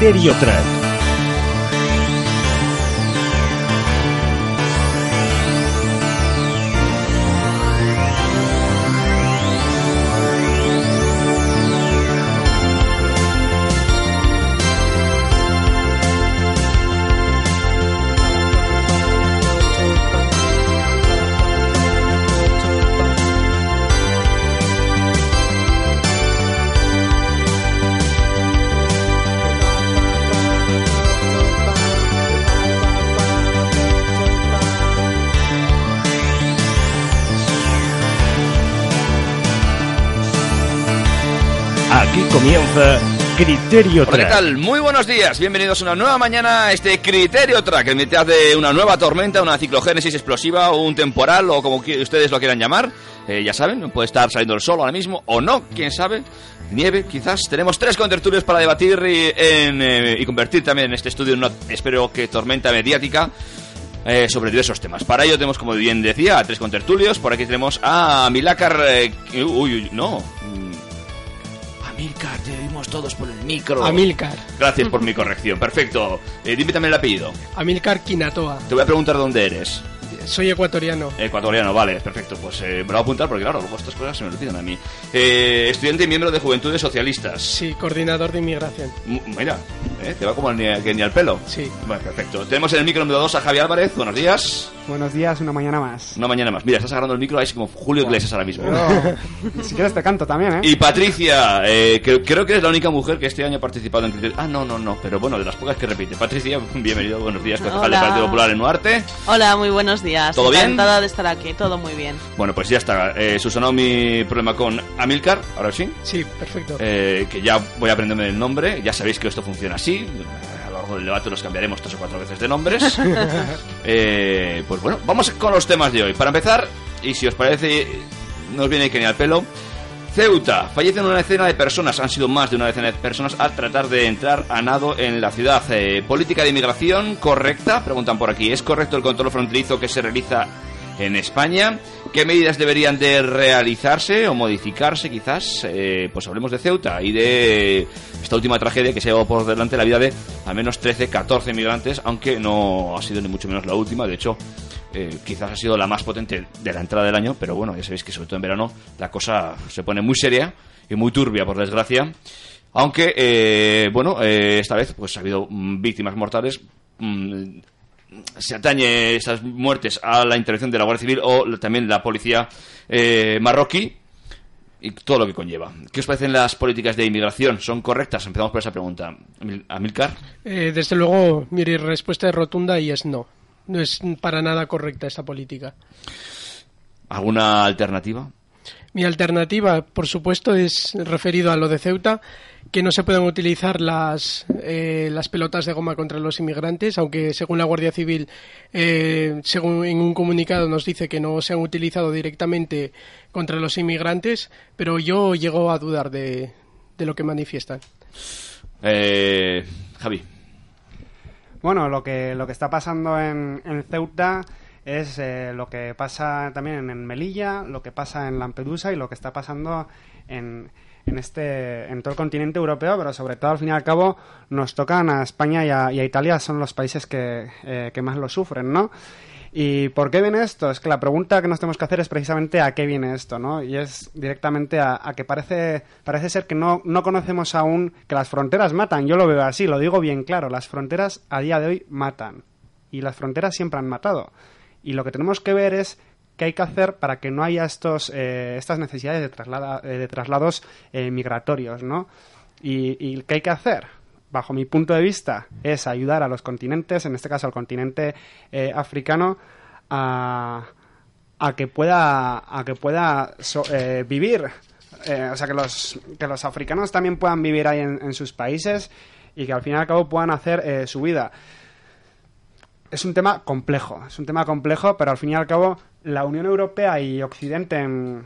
Criterio Track. Comienza Criterio Hola, ¿qué Track. tal? Muy buenos días, bienvenidos a una nueva mañana a este Criterio Track, en mitad de una nueva tormenta, una ciclogénesis explosiva un temporal o como ustedes lo quieran llamar. Eh, ya saben, puede estar saliendo el sol ahora mismo o no, quién sabe. Nieve, quizás. Tenemos tres contertulios para debatir y, en, eh, y convertir también este estudio en una, espero que tormenta mediática. eh, sobre diversos temas. Para ello tenemos, como bien decía, a tres contertulios. Por aquí tenemos a Milakar... eh, uy, uy, no. Amilcar, te oímos todos por el micro. Amilcar. Gracias por mi corrección. Perfecto. Eh, dime también el apellido. Amilcar Quinatoa. Te voy a preguntar dónde eres. Soy ecuatoriano. Ecuatoriano, vale, perfecto. Pues eh, me lo voy a apuntar porque, claro, luego estas cosas se me olvidan a mí. Eh, estudiante y miembro de Juventudes Socialistas. Sí, coordinador de inmigración. M- Mira, eh, te va como ni, que ni al pelo. Sí. Bueno, perfecto. Tenemos en el micro número 2 a Javi Álvarez. Buenos días. Buenos días, una mañana más. Una mañana más. Mira, estás agarrando el micro ahí como Julio Iglesias ahora mismo. Pero, si quieres te canto también, ¿eh? Y Patricia, eh, que- creo que eres la única mujer que este año ha participado en Criterio. Ah, no, no, no, pero bueno, de las pocas que repite. Patricia, bienvenido, buenos días, concejal del. Partido Popular en Nuarte. Hola, muy buenos días. ¿Todo bien? Encantada de estar aquí, todo muy bien. Bueno, pues ya está. Eh, mi problema con Amilcar, ahora sí. Sí, perfecto. Eh, que ya voy a aprenderme el nombre. Ya sabéis que esto funciona así. A lo largo del debate nos cambiaremos tres o cuatro veces de nombres. Eh, pues bueno, vamos con los temas de hoy. Para empezar, y si os parece, nos viene que ni al pelo. Ceuta, fallecen una decena de personas, han sido más de una decena de personas al tratar de entrar a nado en la ciudad. Eh, política de inmigración correcta, preguntan por aquí. ¿Es correcto el control fronterizo que se realiza en España? ¿Qué medidas deberían de realizarse o modificarse quizás? Eh, pues hablemos de Ceuta y de esta última tragedia que se llevado por delante la vida de al menos 13, 14 migrantes, aunque no ha sido ni mucho menos la última. De hecho, eh, quizás ha sido la más potente de la entrada del año, pero bueno, ya sabéis que sobre todo en verano la cosa se pone muy seria y muy turbia, por desgracia. Aunque, eh, bueno, eh, esta vez pues ha habido mm, víctimas mortales. mm, se atañe esas muertes a la intervención de la Guardia Civil o también la policía eh, marroquí y todo lo que conlleva. ¿Qué os parecen las políticas de inmigración? ¿Son correctas? Empezamos por esa pregunta. Amil- Amilcar. Desde luego, mi respuesta es rotunda y es no. No es para nada correcta esta política. ¿Alguna alternativa? Mi alternativa, por supuesto, es referido a lo de Ceuta, que no se pueden utilizar las, eh, las pelotas de goma contra los inmigrantes, aunque según la Guardia Civil, eh, según en un comunicado nos dice que no se han utilizado directamente contra los inmigrantes, pero yo llego a dudar de, de lo que manifiestan. Eh, Javi. Bueno, lo que, lo que está pasando en, en Ceuta es eh, lo que pasa también en Melilla, lo que pasa en Lampedusa y lo que está pasando en, en este en todo el continente europeo, pero sobre todo al fin y al cabo nos tocan a España y a, y a Italia, son los países que, eh, que más lo sufren, ¿no? ¿Y por qué viene esto? Es que la pregunta que nos tenemos que hacer es precisamente a qué viene esto, ¿no? Y es directamente a, a que parece, parece ser que no, no conocemos aún que las fronteras matan. Yo lo veo así, lo digo bien claro. Las fronteras a día de hoy matan. Y las fronteras siempre han matado. Y lo que tenemos que ver es qué hay que hacer para que no haya estos, eh, estas necesidades de, traslada- eh, de traslados eh, migratorios, ¿no? Y, y qué hay que hacer? Bajo mi punto de vista, es ayudar a los continentes, en este caso al continente eh, africano, a, a que pueda, a que pueda eh, vivir. Eh, o sea, que los, que los africanos también puedan vivir ahí en, sus países y que al fin y al cabo puedan hacer su vida es un tema complejo, es un tema complejo, pero al fin y al cabo la Unión Europea y Occidente, en-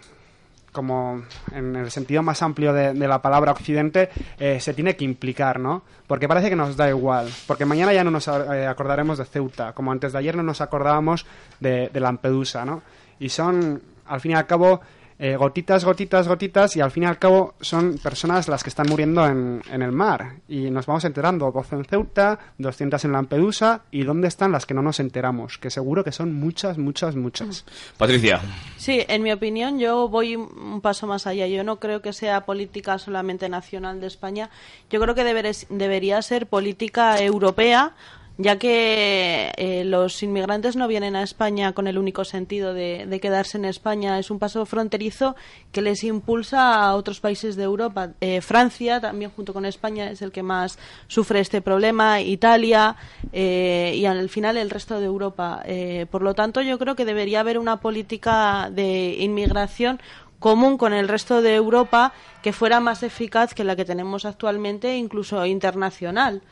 como en el sentido más amplio de, de la palabra Occidente, eh, se tiene que implicar, ¿no? Porque parece que nos da igual, porque mañana ya no nos eh, acordaremos de Ceuta, como antes de ayer no nos acordábamos de, de Lampedusa, ¿no? Y son, al fin y al cabo, eh, gotitas, gotitas, gotitas, y al fin y al cabo son personas las que están muriendo en, en el mar. Y nos vamos enterando, 12 en Ceuta, 200 en Lampedusa, y ¿dónde están las que no nos enteramos? Que seguro que son muchas, muchas, muchas. Patricia, Sí, en mi opinión, yo voy un paso más allá. Yo no creo que sea política solamente nacional de España. Yo creo que deberes- debería ser política europea, ya que eh, los inmigrantes no vienen a España con el único sentido de, quedarse en España. Es un paso fronterizo que les impulsa a otros países de Europa. Eh, Francia, también junto con España, es el que más sufre este problema. Italia eh, y al final el resto de Europa. Eh, por lo tanto, yo creo que debería haber una política de inmigración común con el resto de Europa que fuera más eficaz que la que tenemos actualmente, incluso internacional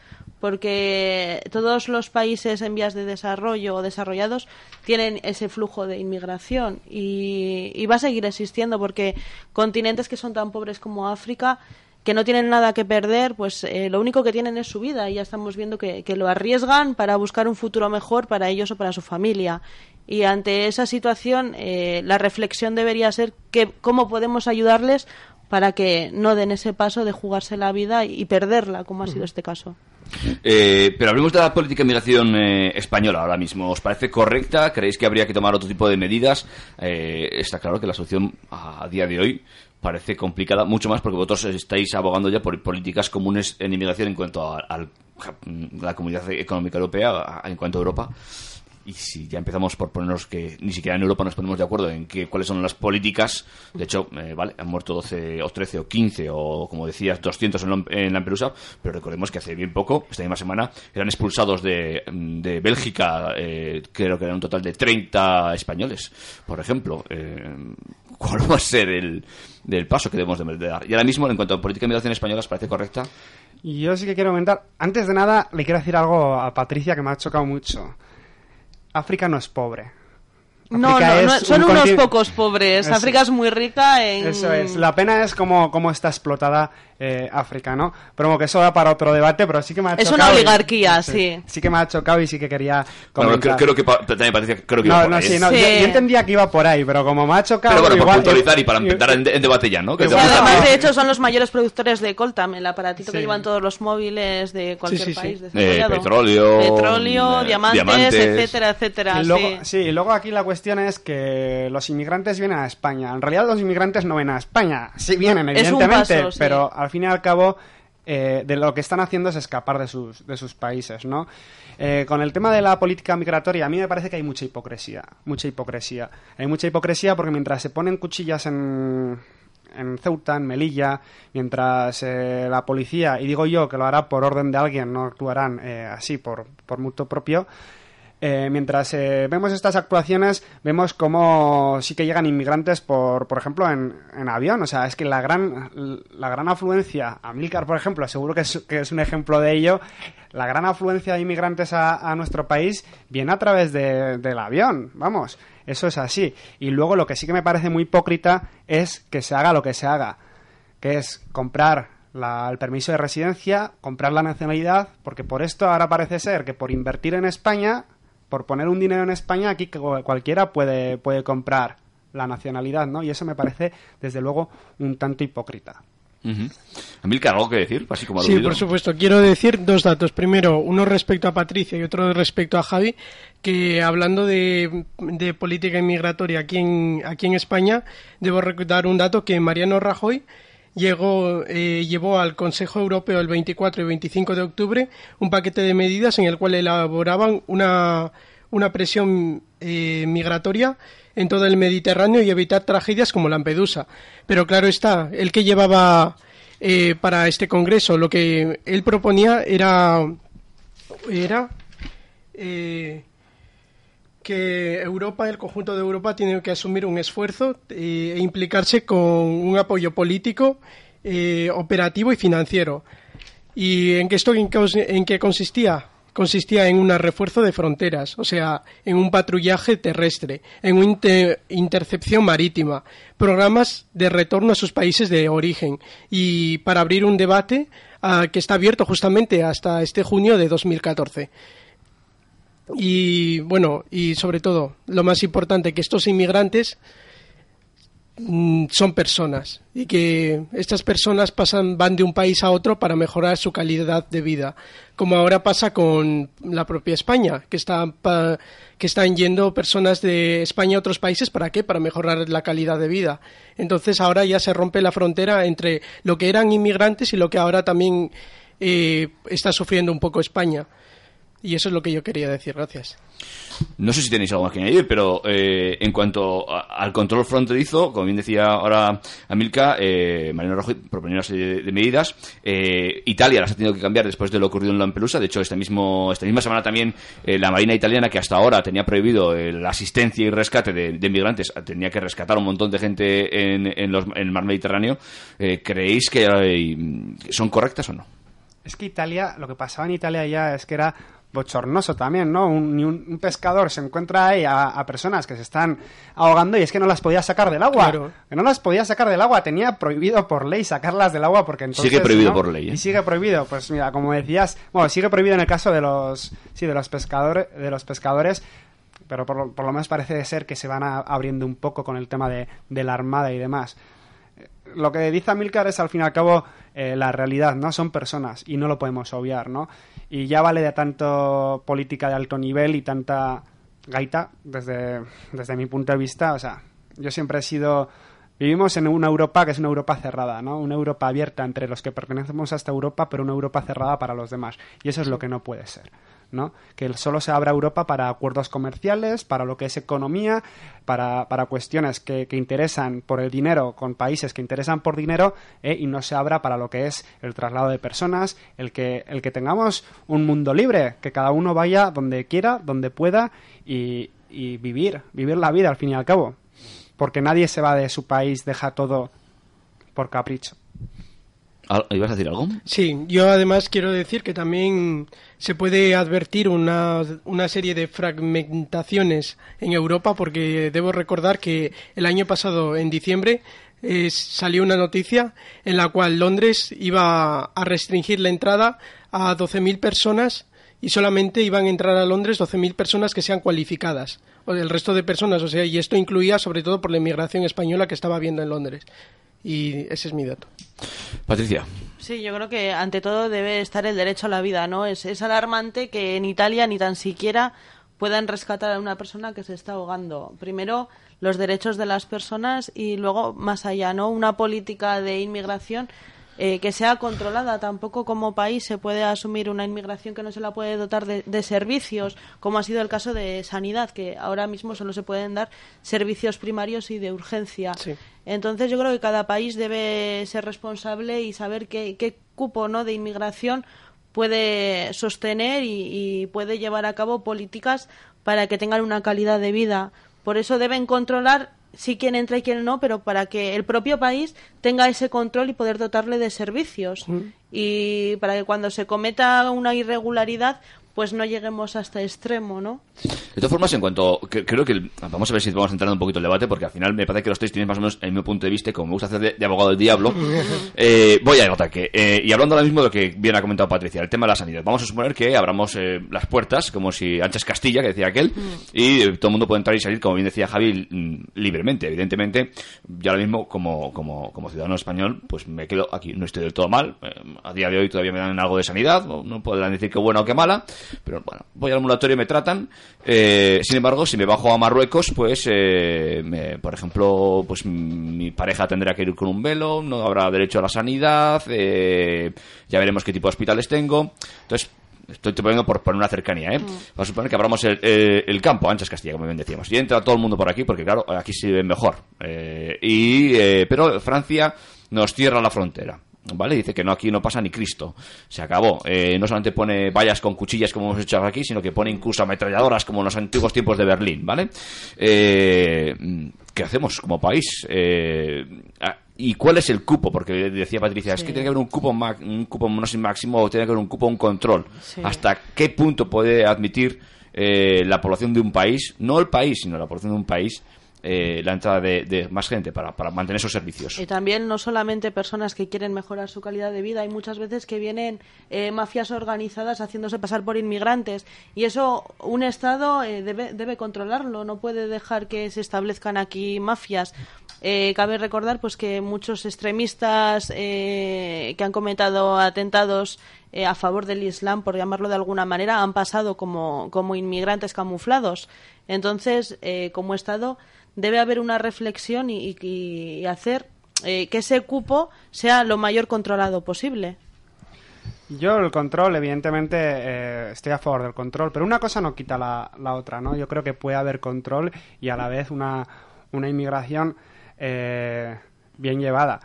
porque todos los países en vías de desarrollo o desarrollados tienen ese flujo de inmigración y, y va a seguir existiendo porque continentes que son tan pobres como África que no tienen nada que perder, pues eh, lo único que tienen es su vida y ya estamos viendo que, que lo arriesgan para buscar un futuro mejor para ellos o para su familia. Y ante esa situación, eh, la reflexión debería ser que cómo podemos ayudarles para que no den ese paso de jugarse la vida y perderla, como ha sido este caso. Eh, pero hablemos de la política de migración eh, española ahora mismo. ¿Os parece correcta? ¿Creéis que habría que tomar otro tipo de medidas? Eh, está claro que la solución a, día de hoy parece complicada, mucho más porque vosotros estáis abogando ya por políticas comunes en inmigración en cuanto a, la comunidad económica europea, en cuanto a Europa. Y si ya empezamos por ponernos que ni siquiera en Europa nos ponemos de acuerdo en que, cuáles son las políticas, de hecho, eh, vale, han muerto 12 o 13 o 15 o, como decías, 200 en, Lam- en Lampedusa, pero recordemos que hace bien poco, esta misma semana, eran expulsados de, de Bélgica, eh, creo que eran un total de 30 españoles, por ejemplo. Eh, ¿Cuál va a ser el del paso que debemos de dar? Y ahora mismo, en cuanto a política de migración española, ¿os parece correcta? Yo sí que quiero comentar, antes de nada, le quiero decir algo a Patricia que me ha chocado mucho. África no es pobre. No, no, es no, un son unos contin- pocos pobres. Eso- África es muy rica en... Eso es. La pena es cómo, cómo está explotada eh, África, ¿no? Pero como que eso da para otro debate, pero sí que me ha Es chocado. una y- oligarquía, sí. Sí que me ha chocado y sí que quería Bueno, comentar. creo, creo que pa- también Patricia, creo que iba no, por no, ahí, sí, ¿eh? no, Sí. Yo, yo entendía que iba por ahí, pero como me ha chocado... Pero bueno, igual- puntualizar y para y- empezar en, en debate ya, ¿no? Que Y te- además, de hecho, son los mayores productores de coltam, el aparatito que Sí. llevan todos los móviles de cualquier sí, sí. país Eh, desarrollado. petróleo, Petróleo, eh, diamantes, diamantes. etcétera, etcétera. Y luego, sí. sí, y luego aquí la cuestión es que los inmigrantes vienen a España. En realidad los inmigrantes no vienen a España. Sí vienen, evidentemente, paso, sí. pero al fin y al cabo eh, de lo que están haciendo es escapar de sus, de sus países, ¿no? Eh, con el tema de la política migratoria, a mí me parece que hay mucha hipocresía, mucha hipocresía. Hay mucha hipocresía porque mientras se ponen cuchillas en, en Ceuta, en Melilla, mientras eh, la policía, y digo yo que lo hará por orden de alguien, no actuarán eh, así por, por mutuo propio, eh, mientras eh, vemos estas actuaciones, vemos cómo sí que llegan inmigrantes, por, por ejemplo, en, en avión. O sea, es que la gran, la gran afluencia, a Milcar, por ejemplo, seguro que es, que es un ejemplo de ello, la gran afluencia de inmigrantes a, a nuestro país viene a través de- del avión, vamos, eso es así. Y luego lo que sí que me parece muy hipócrita es que se haga lo que se haga, que es comprar la- el permiso de residencia, comprar la nacionalidad, porque por esto ahora parece ser que por invertir en España, por poner un dinero en España, aquí cualquiera puede, puede comprar la nacionalidad, ¿no? Y eso me parece, desde luego, un tanto hipócrita. Ujú. Amilcar, ¿algo que decir? Así como Sí, por supuesto. Quiero decir dos datos. Primero, uno respecto a Patricia y otro respecto a Javi, que hablando de, de política inmigratoria aquí en, aquí en España, debo recordar un dato que Mariano Rajoy llegó, eh, llevó al Consejo Europeo el 24 y 25 de octubre un paquete de medidas en el cual elaboraban una, una presión eh, migratoria en todo el Mediterráneo y evitar tragedias como Lampedusa. Pero claro está, el que llevaba eh, para este congreso, lo que él proponía era era eh, que Europa, el conjunto de Europa, tiene que asumir un esfuerzo eh, e implicarse con un apoyo político, eh, operativo y financiero. ¿Y en qué esto en qué, consistía? Consistía en un refuerzo de fronteras, o sea, en un patrullaje terrestre, en una inte- intercepción marítima, programas de retorno a sus países de origen y para abrir un debate ah, que está abierto justamente hasta este junio de 2014. Y bueno, y sobre todo, lo más importante, que estos inmigrantes mm, son personas y que estas personas pasan van de un país a otro para mejorar su calidad de vida, como ahora pasa con la propia España, que están pa- que están yendo personas de España a otros países para qué? Para mejorar la calidad de vida. Entonces ahora ya se rompe la frontera entre lo que eran inmigrantes y lo que ahora también eh, está sufriendo un poco España. Y eso es lo que yo quería decir. Gracias. No sé si tenéis algo más que añadir, pero eh, en cuanto a- al control fronterizo, como bien decía ahora Amilca, eh, Mariano Rajoy proponía una serie de, de medidas. Eh, Italia las ha tenido que cambiar después de lo ocurrido en Lampedusa. De hecho, este mismo, esta misma semana también eh, la Marina italiana, que hasta ahora tenía prohibido la asistencia y rescate de, de migrantes, tenía que rescatar a un montón de gente en, en los- en el mar Mediterráneo. Eh, ¿Creéis que son correctas o no? Es que Italia, lo que pasaba en Italia ya es que era bochornoso también, ¿no? Un, ni un, un pescador se encuentra ahí a, a personas que se están ahogando y es que no las podía sacar del agua. Claro. Que no las podía sacar del agua. Tenía prohibido por ley sacarlas del agua porque entonces... Sigue prohibido ¿no? por ley, ¿eh? Y sigue prohibido. Pues mira, como decías... Bueno, sigue prohibido en el caso de los... Sí, de los pescadores... De los pescadores pero por, lo- por lo menos parece ser que se van a- abriendo un poco con el tema de, de la armada y demás lo que dice Amilcar es al fin y al cabo eh, la realidad, ¿no? Son personas y no lo podemos obviar, ¿no? Y ya vale de tanto política de alto nivel y tanta gaita desde, desde mi punto de vista. O sea, yo siempre he sido... Vivimos en una Europa que es una Europa cerrada, ¿no? Una Europa abierta entre los que pertenecemos a esta Europa, pero una Europa cerrada para los demás. Y eso es lo que no puede ser. ¿No? Que solo se abra Europa para acuerdos comerciales, para lo que es economía, para, para cuestiones que, interesan por el dinero, con países que interesan por dinero, eh, y no se abra para lo que es el traslado de personas, el que, el que tengamos un mundo libre, que cada uno vaya donde quiera, donde pueda, y, y vivir, vivir la vida al fin y al cabo. Porque nadie se va de su país, deja todo por capricho. ¿Ibas a decir algo? Sí, yo además quiero decir que también se puede advertir una, una serie de fragmentaciones en Europa porque debo recordar que el año pasado, en diciembre, salió una noticia en la cual Londres iba a restringir la entrada a 12.000 personas y solamente iban a entrar a Londres 12.000 personas que sean cualificadas. O el resto de personas, o sea, y esto incluía sobre todo por la inmigración española que estaba habiendo en Londres. Y ese es mi dato. Patricia. Sí, yo creo que ante todo debe estar el derecho a la vida, ¿no? Es, es alarmante que en Italia ni tan siquiera puedan rescatar a una persona que se está ahogando. Primero, los derechos de las personas y luego, más allá, ¿no? Una política de inmigración eh, que sea controlada. Tampoco como país se puede asumir una inmigración que no se la puede dotar de, de servicios, como ha sido el caso de sanidad, que ahora mismo solo se pueden dar servicios primarios y de urgencia. Sí. Entonces yo creo que cada país debe ser responsable y saber qué, qué cupo ¿no? de inmigración puede sostener y, y puede llevar a cabo políticas para que tengan una calidad de vida. Por eso deben controlar si quién entra y quién no, pero para que el propio país tenga ese control y poder dotarle de servicios. Y para que cuando se cometa una irregularidad pues no lleguemos a este extremo, ¿no? De todas formas, en cuanto. que- creo que. el- vamos a ver si vamos entrando un poquito el debate, porque al final me parece que los tres tienen más o menos el mismo punto de vista, y como me gusta hacer de, de abogado del diablo. eh, voy al ataque. Eh, y hablando ahora mismo de lo que bien ha comentado Patricia, el tema de la sanidad. Vamos a suponer que abramos eh, las puertas, como si anchas Castilla, que decía aquel, y eh, todo el mundo puede entrar y salir, como bien decía Javi, mm, libremente. Evidentemente, yo ahora mismo, como, como, como ciudadano español, pues me quedo aquí. No estoy del todo mal. Eh, a día de hoy todavía me dan algo de sanidad. No podrán decir que buena o que mala. Pero bueno, voy al ambulatorio y me tratan. Eh, sin embargo, si me bajo a Marruecos, pues, eh, me- por ejemplo, pues mm, mi pareja tendrá que ir con un velo, no habrá derecho a la sanidad, eh, ya veremos qué tipo de hospitales tengo. Entonces, estoy poniendo por, por una cercanía, ¿eh? Vamos a suponer que abramos el, eh, el campo, Anchas Castilla, como bien decíamos. Y entra todo el mundo por aquí, porque claro, aquí se ve mejor. Eh, y, eh, pero Francia nos cierra la frontera. ¿Vale? Dice que no aquí no pasa ni Cristo. Se acabó. Eh, no solamente pone vallas con cuchillas como hemos hecho aquí, sino que pone incluso ametralladoras como en los antiguos tiempos de Berlín, ¿vale? Eh, ¿Qué hacemos como país? Eh, ah, ¿Y cuál es el cupo? Porque decía Patricia, es que tiene que haber un cupo, un cupo no sé, máximo o tiene que haber un cupo, un control. Sí. ¿Hasta qué punto puede admitir eh, la población de un país, no el país, sino la población de un país, eh, la entrada de, más gente para, para mantener esos servicios? Y también no solamente personas que quieren mejorar su calidad de vida, hay muchas veces que vienen eh, mafias organizadas haciéndose pasar por inmigrantes y eso un Estado eh, debe, debe controlarlo, no puede dejar que se establezcan aquí mafias. Eh, cabe recordar pues que muchos extremistas eh, que han cometido atentados eh, a favor del Islam, por llamarlo de alguna manera, han pasado como, como inmigrantes camuflados. Entonces, eh, como Estado, debe haber una reflexión y, y- y hacer eh, que ese cupo sea lo mayor controlado posible. Yo el control, evidentemente, eh, estoy a favor del control, pero una cosa no quita la, la otra, ¿no? Yo creo que puede haber control y a la vez una, una inmigración eh, bien llevada.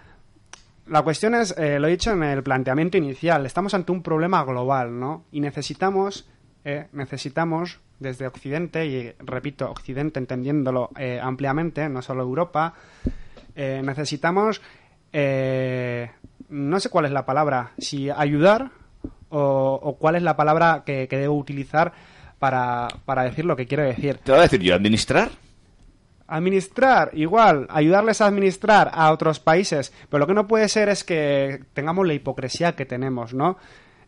La cuestión es, eh, lo he dicho en el planteamiento inicial, estamos ante un problema global, ¿no? Y necesitamos, eh, necesitamos desde Occidente, y repito, Occidente entendiéndolo eh, ampliamente, no solo Europa, eh, necesitamos, no sé cuál es la palabra, si ayudar o, cuál es la palabra que, que debo utilizar para, para decir lo que quiero decir. Te voy a decir yo, administrar. Administrar, igual, ayudarles a administrar a otros países, pero lo que no puede ser es que tengamos la hipocresía que tenemos, ¿no?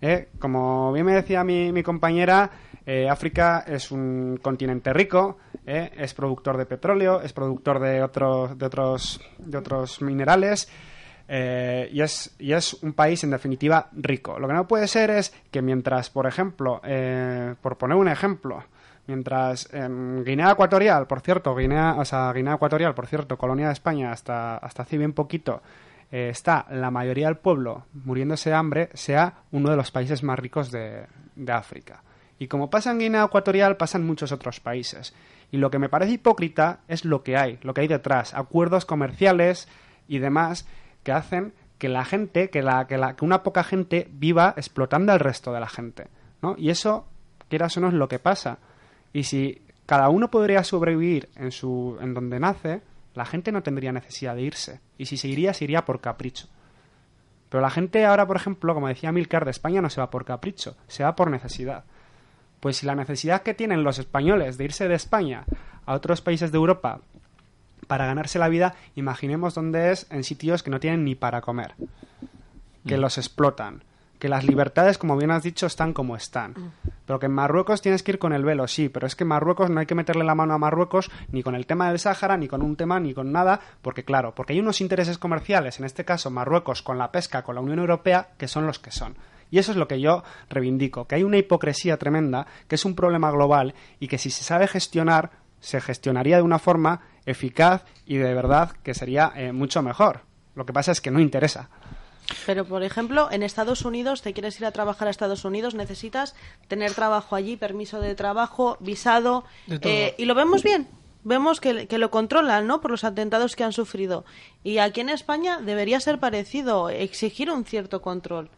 Eh, Como bien me decía mi, mi compañera, eh, África es un continente rico, eh, es productor de petróleo, es productor de otros, de otros, de otros minerales, eh, y, es, y es un país en definitiva rico. Lo que no puede ser es que mientras, por ejemplo, por poner un ejemplo, mientras en Guinea Ecuatorial, por cierto, Guinea, o sea, Guinea Ecuatorial, por cierto, colonia de España hasta, hasta hace bien poquito, eh, está la mayoría del pueblo muriéndose de hambre, sea uno de los países más ricos de, de África. Y como pasa en Guinea Ecuatorial, pasan muchos otros países. Y lo que me parece hipócrita es lo que hay, lo que hay detrás, acuerdos comerciales y demás que hacen que la gente, que, la, que, la, que una poca gente viva explotando al resto de la gente. ¿no? Y eso, quieras o no, es lo que pasa. Y si cada uno podría sobrevivir en, su, en donde nace, la gente no tendría necesidad de irse. Y si se iría, se iría por capricho. Pero la gente ahora, por ejemplo, como decía Milcar, de España no se va por capricho, se va por necesidad. Pues si la necesidad que tienen los españoles de irse de España a otros países de Europa para ganarse la vida, imaginemos dónde es en sitios que no tienen ni para comer, que los explotan, que las libertades, como bien has dicho, están como están. Pero que en Marruecos tienes que ir con el velo, sí, pero es que en Marruecos no hay que meterle la mano a Marruecos ni con el tema del Sáhara, ni con un tema, ni con nada, porque claro, porque hay unos intereses comerciales, en este caso Marruecos con la pesca, con la Unión Europea, que son los que son. Y eso es lo que yo reivindico, que hay una hipocresía tremenda, que es un problema global y que si se sabe gestionar, se gestionaría de una forma eficaz y de verdad que sería eh, mucho mejor. Lo que pasa es que no interesa. Pero, por ejemplo, en Estados Unidos, te quieres ir a trabajar a Estados Unidos, necesitas tener trabajo allí, permiso de trabajo, visado, De eh, y lo vemos bien. Vemos que, que lo controlan, ¿no? Por los atentados que han sufrido. Y aquí en España debería ser parecido, exigir un cierto control.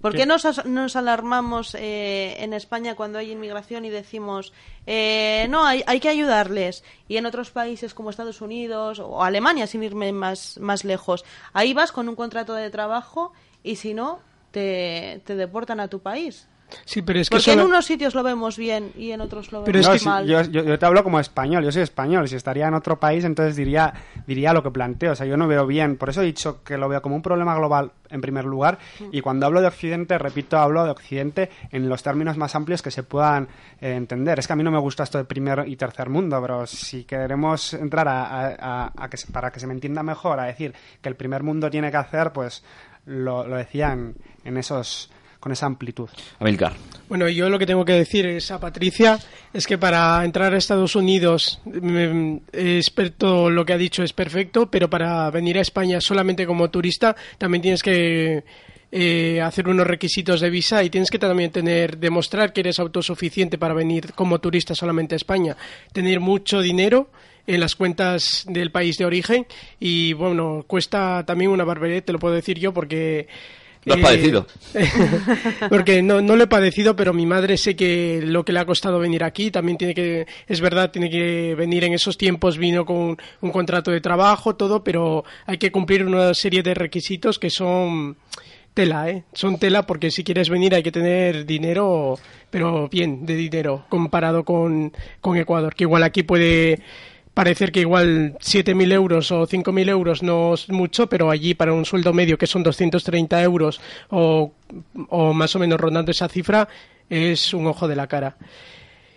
¿Por qué nos, nos alarmamos eh, en España cuando hay inmigración y decimos, eh, no, hay, hay que ayudarles? Y en otros países como Estados Unidos o Alemania, sin irme más, más lejos, ahí vas con un contrato de trabajo y si no, te, te deportan a tu país. Sí, pero es que Porque en solo- unos sitios lo vemos bien y en otros lo Pero vemos es que- mal. yo, yo- yo te hablo como español, yo soy español, si estaría en otro país entonces diría, diría lo que planteo, o sea, yo no veo bien, por eso he dicho que lo veo como un problema global en primer lugar. Y cuando hablo de Occidente, repito, hablo de Occidente en los términos más amplios que se puedan eh, entender. Es que a mí no me gusta esto de primer y tercer mundo, pero si queremos entrar a, a- a- a que para que se me entienda mejor, a decir que el primer mundo tiene que hacer, pues lo, lo decían en esos con esa amplitud. Amilcar. Bueno, yo lo que tengo que decir es a Patricia es que para entrar a Estados Unidos, mm, experto lo que ha dicho es perfecto, pero para venir a España solamente como turista también tienes que eh, hacer unos requisitos de visa y tienes que también tener demostrar que eres autosuficiente para venir como turista solamente a España, tener mucho dinero en las cuentas del país de origen y bueno, cuesta también una barbaridad, te lo puedo decir yo porque Lo has eh, padecido. porque no, no lo he padecido, pero mi madre sé que lo que le ha costado venir aquí también tiene que, es verdad, tiene que venir en esos tiempos, vino con un contrato de trabajo, todo, pero hay que cumplir una serie de requisitos que son tela, ¿eh? Son tela porque si quieres venir hay que tener dinero, pero bien, de dinero, comparado con, con Ecuador, que igual aquí puede parecer que igual 7.000 euros o 5.000 euros no es mucho, pero allí para un sueldo medio que son 230 euros o, más o menos rondando esa cifra es un ojo de la cara.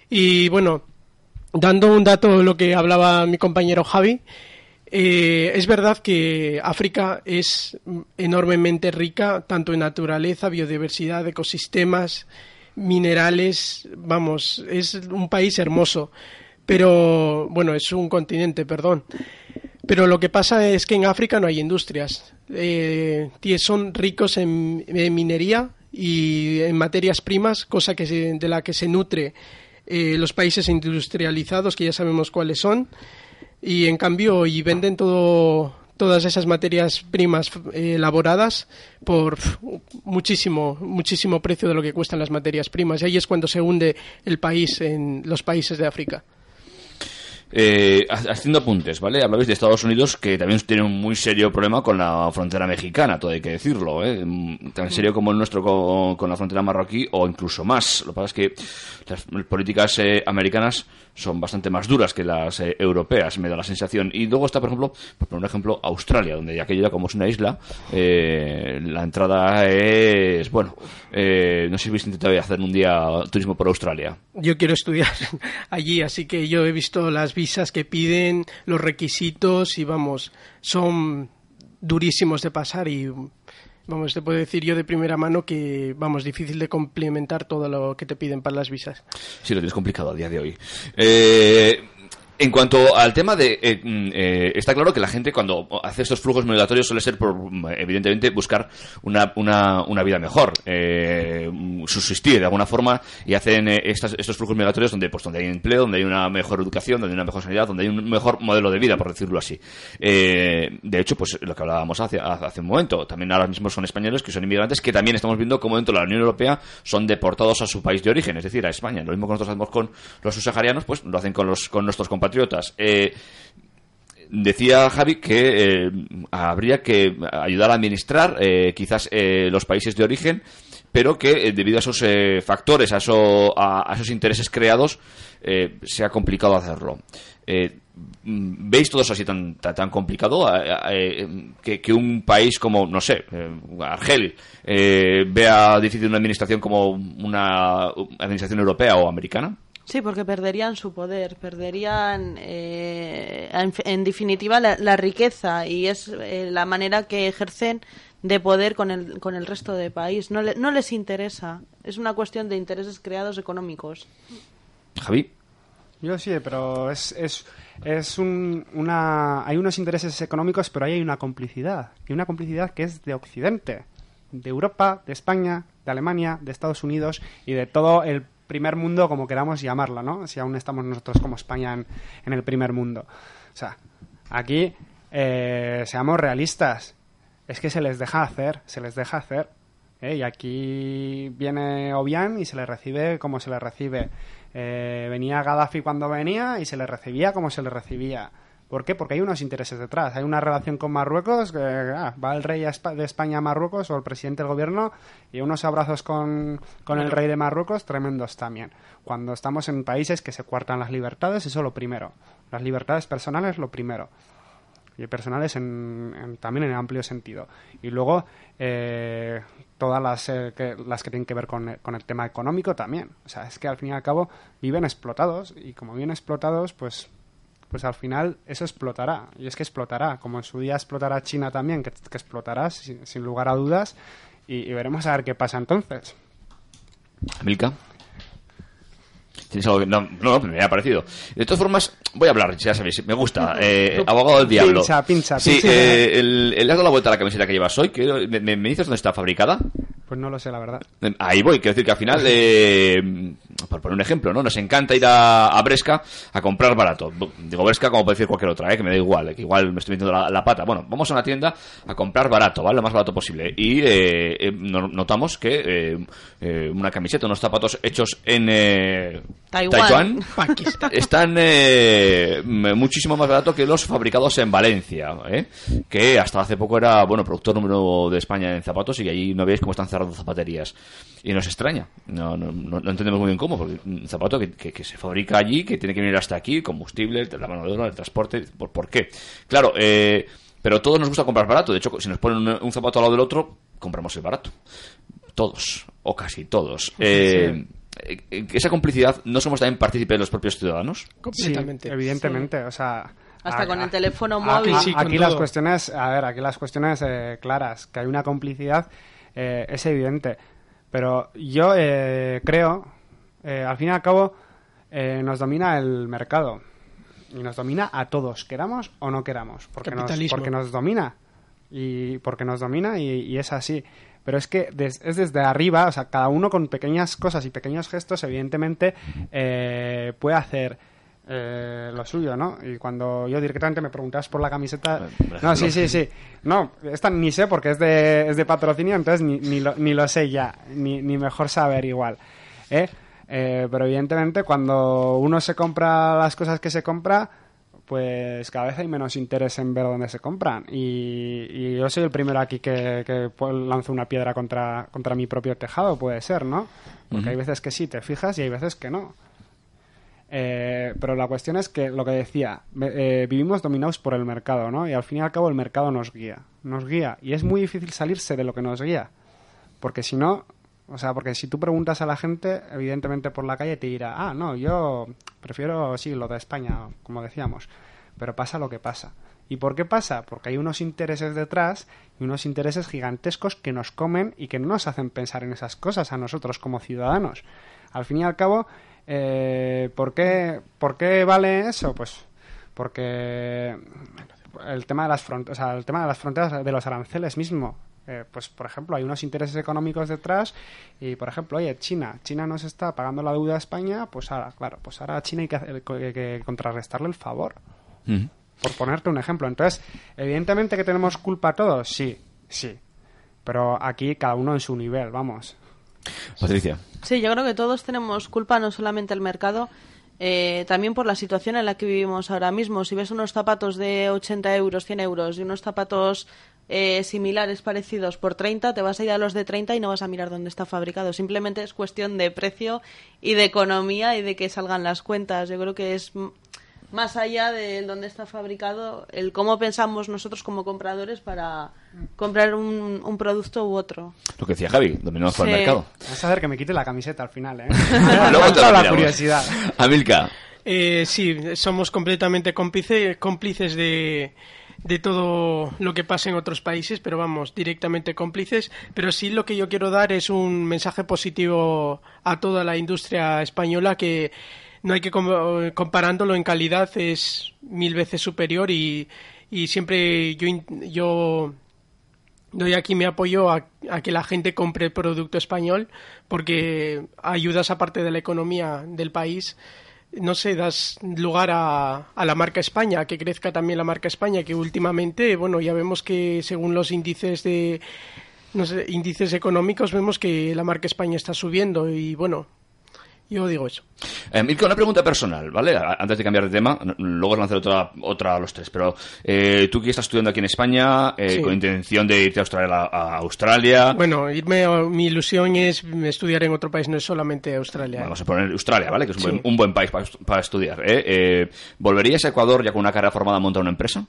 Y bueno, dando un dato lo que hablaba mi compañero Javi, eh, es verdad que África es enormemente rica tanto en naturaleza, biodiversidad, ecosistemas, minerales, vamos, es un país hermoso pero bueno, es un continente, perdón. Pero lo que pasa es que en África no hay industrias. Eh, son ricos en, minería y en materias primas, cosa que se- de la que se nutre eh, los países industrializados, que ya sabemos cuáles son. Y en cambio, y venden todo, todas esas materias primas eh, elaboradas por muchísimo, muchísimo precio de lo que cuestan las materias primas. Y ahí es cuando se hunde el país en los países de África. Eh, ha- haciendo apuntes, ¿vale? Hablabais de Estados Unidos, que también tiene un muy serio problema con la frontera mexicana, todo hay que decirlo, ¿eh? Mm, Tan serio como el nuestro con, con la frontera marroquí, o incluso más. Lo que pasa es que las políticas eh, americanas son bastante más duras que las eh, europeas, me da la sensación. Y luego está, por ejemplo, por poner un ejemplo, Australia, donde aquello como es una isla, eh, la entrada es, bueno, eh, no sé si habéis intentado hacer un día turismo por Australia. Yo quiero estudiar allí, así que yo he visto las visas que piden, los requisitos y vamos, son durísimos de pasar y vamos, te puedo decir yo de primera mano que vamos, difícil de complementar todo lo que te piden para las visas. Sí, lo tienes complicado a día de hoy. Eh, en cuanto al tema de... eh, mm, eh, está claro que la gente cuando hace estos flujos migratorios suele ser por, mm, evidentemente, buscar una, una, una vida mejor, eh, subsistir de alguna forma y hacen eh, estas- estos flujos migratorios donde, pues, donde hay empleo, donde hay una mejor educación, donde hay una mejor sanidad, donde hay un mejor modelo de vida, por decirlo así. De hecho, pues lo que hablábamos hace, hace un momento, también ahora mismo son españoles que son inmigrantes que también estamos viendo como dentro de la Unión Europea son deportados a su país de origen, es decir, a España. Lo mismo que nosotros hacemos con los subsaharianos, pues lo hacen con, los, con nuestros Eh, Decía Javi que eh, habría que ayudar a administrar eh, quizás los países de origen, pero que debido a esos factores, a, a- esos intereses creados, eh, sea complicado hacerlo. Mm, ¿Veis todo eso así tan, tan, tan complicado? Que, que un país como, no sé, Argel, vea difícil una administración como una administración europea o americana? Sí, porque perderían su poder, perderían, eh, en, en definitiva, la, la riqueza y es eh, la manera que ejercen de poder con el, con el resto del país. No, le- no les interesa. Es una cuestión de intereses creados económicos. Javi. Yo sí, pero es, es, es un, una... Hay unos intereses económicos, pero ahí hay una complicidad. Y una complicidad que es de Occidente, de Europa, de España, de Alemania, de Estados Unidos y de todo el primer mundo, como queramos llamarlo, ¿no? Si aún estamos nosotros como España en, el primer mundo. O sea, aquí, eh, seamos realistas, es que se les deja hacer, se les deja hacer. ¿eh? Y aquí viene Obiang y se le recibe como se le recibe. Eh, venía Gaddafi cuando venía y se le recibía como se le recibía. ¿Por qué? Porque hay unos intereses detrás. Hay una relación con Marruecos, que ah, va el rey de España a Marruecos o el presidente del gobierno y unos abrazos con, con el rey de Marruecos tremendos también. Cuando estamos en países que se cuartan las libertades, eso es lo primero. Las libertades personales, lo primero y personales en, también en amplio sentido. Y luego eh, todas las, eh, que, las que tienen que ver con, con, el tema económico también. O sea, es que al fin y al cabo viven explotados y como viven explotados, pues pues al final eso explotará. Y es que explotará, como en su día explotará China también, que, explotará sin, lugar a dudas. Y, veremos a ver qué pasa entonces. Milka. ¿Tienes algo que... No, no, me ha parecido. De todas formas, voy a hablar, ya sabéis, me gusta. Eh, abogado del diablo. Pincha, pincha, Sí, eh, el, le has dado la vuelta a la camiseta que llevas hoy. Que, me, me, dices dónde está fabricada? Pues no lo sé, la verdad. Ahí voy, quiero decir que al final, eh, por poner un ejemplo, ¿no? Nos encanta ir a, Bresca a comprar barato. Digo Bresca como puede decir cualquier otra, ¿eh? que me da igual, que igual me estoy metiendo la, pata. Bueno, vamos a una tienda a comprar barato, ¿vale? Lo más barato posible. Y eh, eh notamos que eh, una camiseta, unos zapatos hechos en Taiwán, están muchísimo más barato que los fabricados en Valencia, que hasta hace poco era, bueno, productor número de España en zapatos y allí no veis cómo están cerrando zapaterías. Y nos extraña. No, no, no, entendemos muy bien cómo, porque un zapato que, que, se fabrica allí, que tiene que venir hasta aquí, combustible, la mano de obra, el transporte. ¿Por, por qué? Claro, eh, pero todos nos gusta comprar barato. De hecho, si nos ponen un, zapato al lado del otro, compramos el barato. Todos, o casi todos. Eh, eh, esa complicidad, ¿no somos también partícipes de los propios ciudadanos? Completamente. evidentemente, o sea... Hasta con el teléfono móvil. Aquí, las cuestiones, a ver, aquí las cuestiones claras, que hay una complicidad eh, es evidente. Pero yo eh, creo, eh, al fin y al cabo, nos domina el mercado. Y nos domina a todos, queramos o no queramos. Porque, nos, porque nos domina. Y porque nos domina y, es así. Pero es que es desde arriba, o sea, cada uno con pequeñas cosas y pequeños gestos, evidentemente, puede hacer eh, lo suyo, ¿no? Y cuando yo directamente me preguntas por la camiseta... No, sí, sí, sí. No, esta ni sé porque es de, es de patrocinio, entonces ni, ni, lo, ni lo sé ya, ni, ni mejor saber igual. ¿eh? ¿Eh? pero evidentemente cuando uno se compra las cosas que se compra, pues cada vez hay menos interés en ver dónde se compran. Y, yo soy el primero aquí que, que lanzo una piedra contra, contra mi propio tejado, puede ser, ¿no? Porque hay veces que sí, te fijas y hay veces que no. Eh, pero la cuestión es que lo que decía, eh, vivimos dominados por el mercado, ¿no? Y al fin y al cabo el mercado nos guía, nos guía. Y es muy difícil salirse de lo que nos guía. Porque si no, o sea, porque si tú preguntas a la gente, evidentemente por la calle te dirá, ah, no, yo prefiero, sí, lo de España, como decíamos. Pero pasa lo que pasa. ¿Y por qué pasa? Porque hay unos intereses detrás y unos intereses gigantescos que nos comen y que no nos hacen pensar en esas cosas a nosotros como ciudadanos. Al fin y al cabo, eh, ¿por, qué, ¿Por qué vale eso? Pues porque el tema de las fronteras, el tema de las fronteras de los aranceles mismo. Eh, pues por ejemplo hay unos intereses económicos detrás y por ejemplo oye China China nos está pagando la deuda a España pues ahora claro pues ahora a China hay que, contrarrestarle el favor por ponerte un ejemplo entonces evidentemente que tenemos culpa todos sí sí pero aquí cada uno en su nivel vamos Patricia. Sí, yo creo que todos tenemos culpa, no solamente el mercado, eh, también por la situación en la que vivimos ahora mismo. Si ves unos zapatos de 80 euros, 100 euros y unos zapatos eh, similares, parecidos por 30, te vas a ir a los de 30 y no vas a mirar dónde está fabricado. Simplemente es cuestión de precio y de economía y de que salgan las cuentas. Yo creo que es más allá de dónde está fabricado, el cómo pensamos nosotros como compradores para comprar un, un producto u otro. Lo que decía Javi, dominamos por el mercado. Vas a ver que me quite la camiseta al final, ¿eh? Luego te la curiosidad. Amilka. Eh, sí, somos completamente cómplices, cómplices de, de todo lo que pasa en otros países, pero vamos, directamente cómplices. Pero sí lo que yo quiero dar es un mensaje positivo a toda la industria española que no hay que comparándolo en calidad es mil veces superior y, y siempre yo, yo doy aquí mi apoyo a, que la gente compre producto español porque ayudas a parte de la economía del país no sé, das lugar a, a, la marca España, que crezca también la marca España, que últimamente, bueno, ya vemos que según los índices de índices económicos vemos que la marca España está subiendo y bueno, Yo digo eso. Eh, Mirko, una pregunta personal, ¿vale? Antes de cambiar de tema, luego os lanzaré otra, otra a los tres, pero eh, tú que estás estudiando aquí en España, eh, Sí. con intención de irte a Australia, a Australia Bueno, irme, mi ilusión es estudiar en otro país, no es solamente Australia. Vamos a poner Australia, ¿vale? Que es un, Sí. buen, un buen país para, para estudiar. ¿eh? Eh, ¿Volverías a Ecuador ya con una carrera formada a montar una empresa?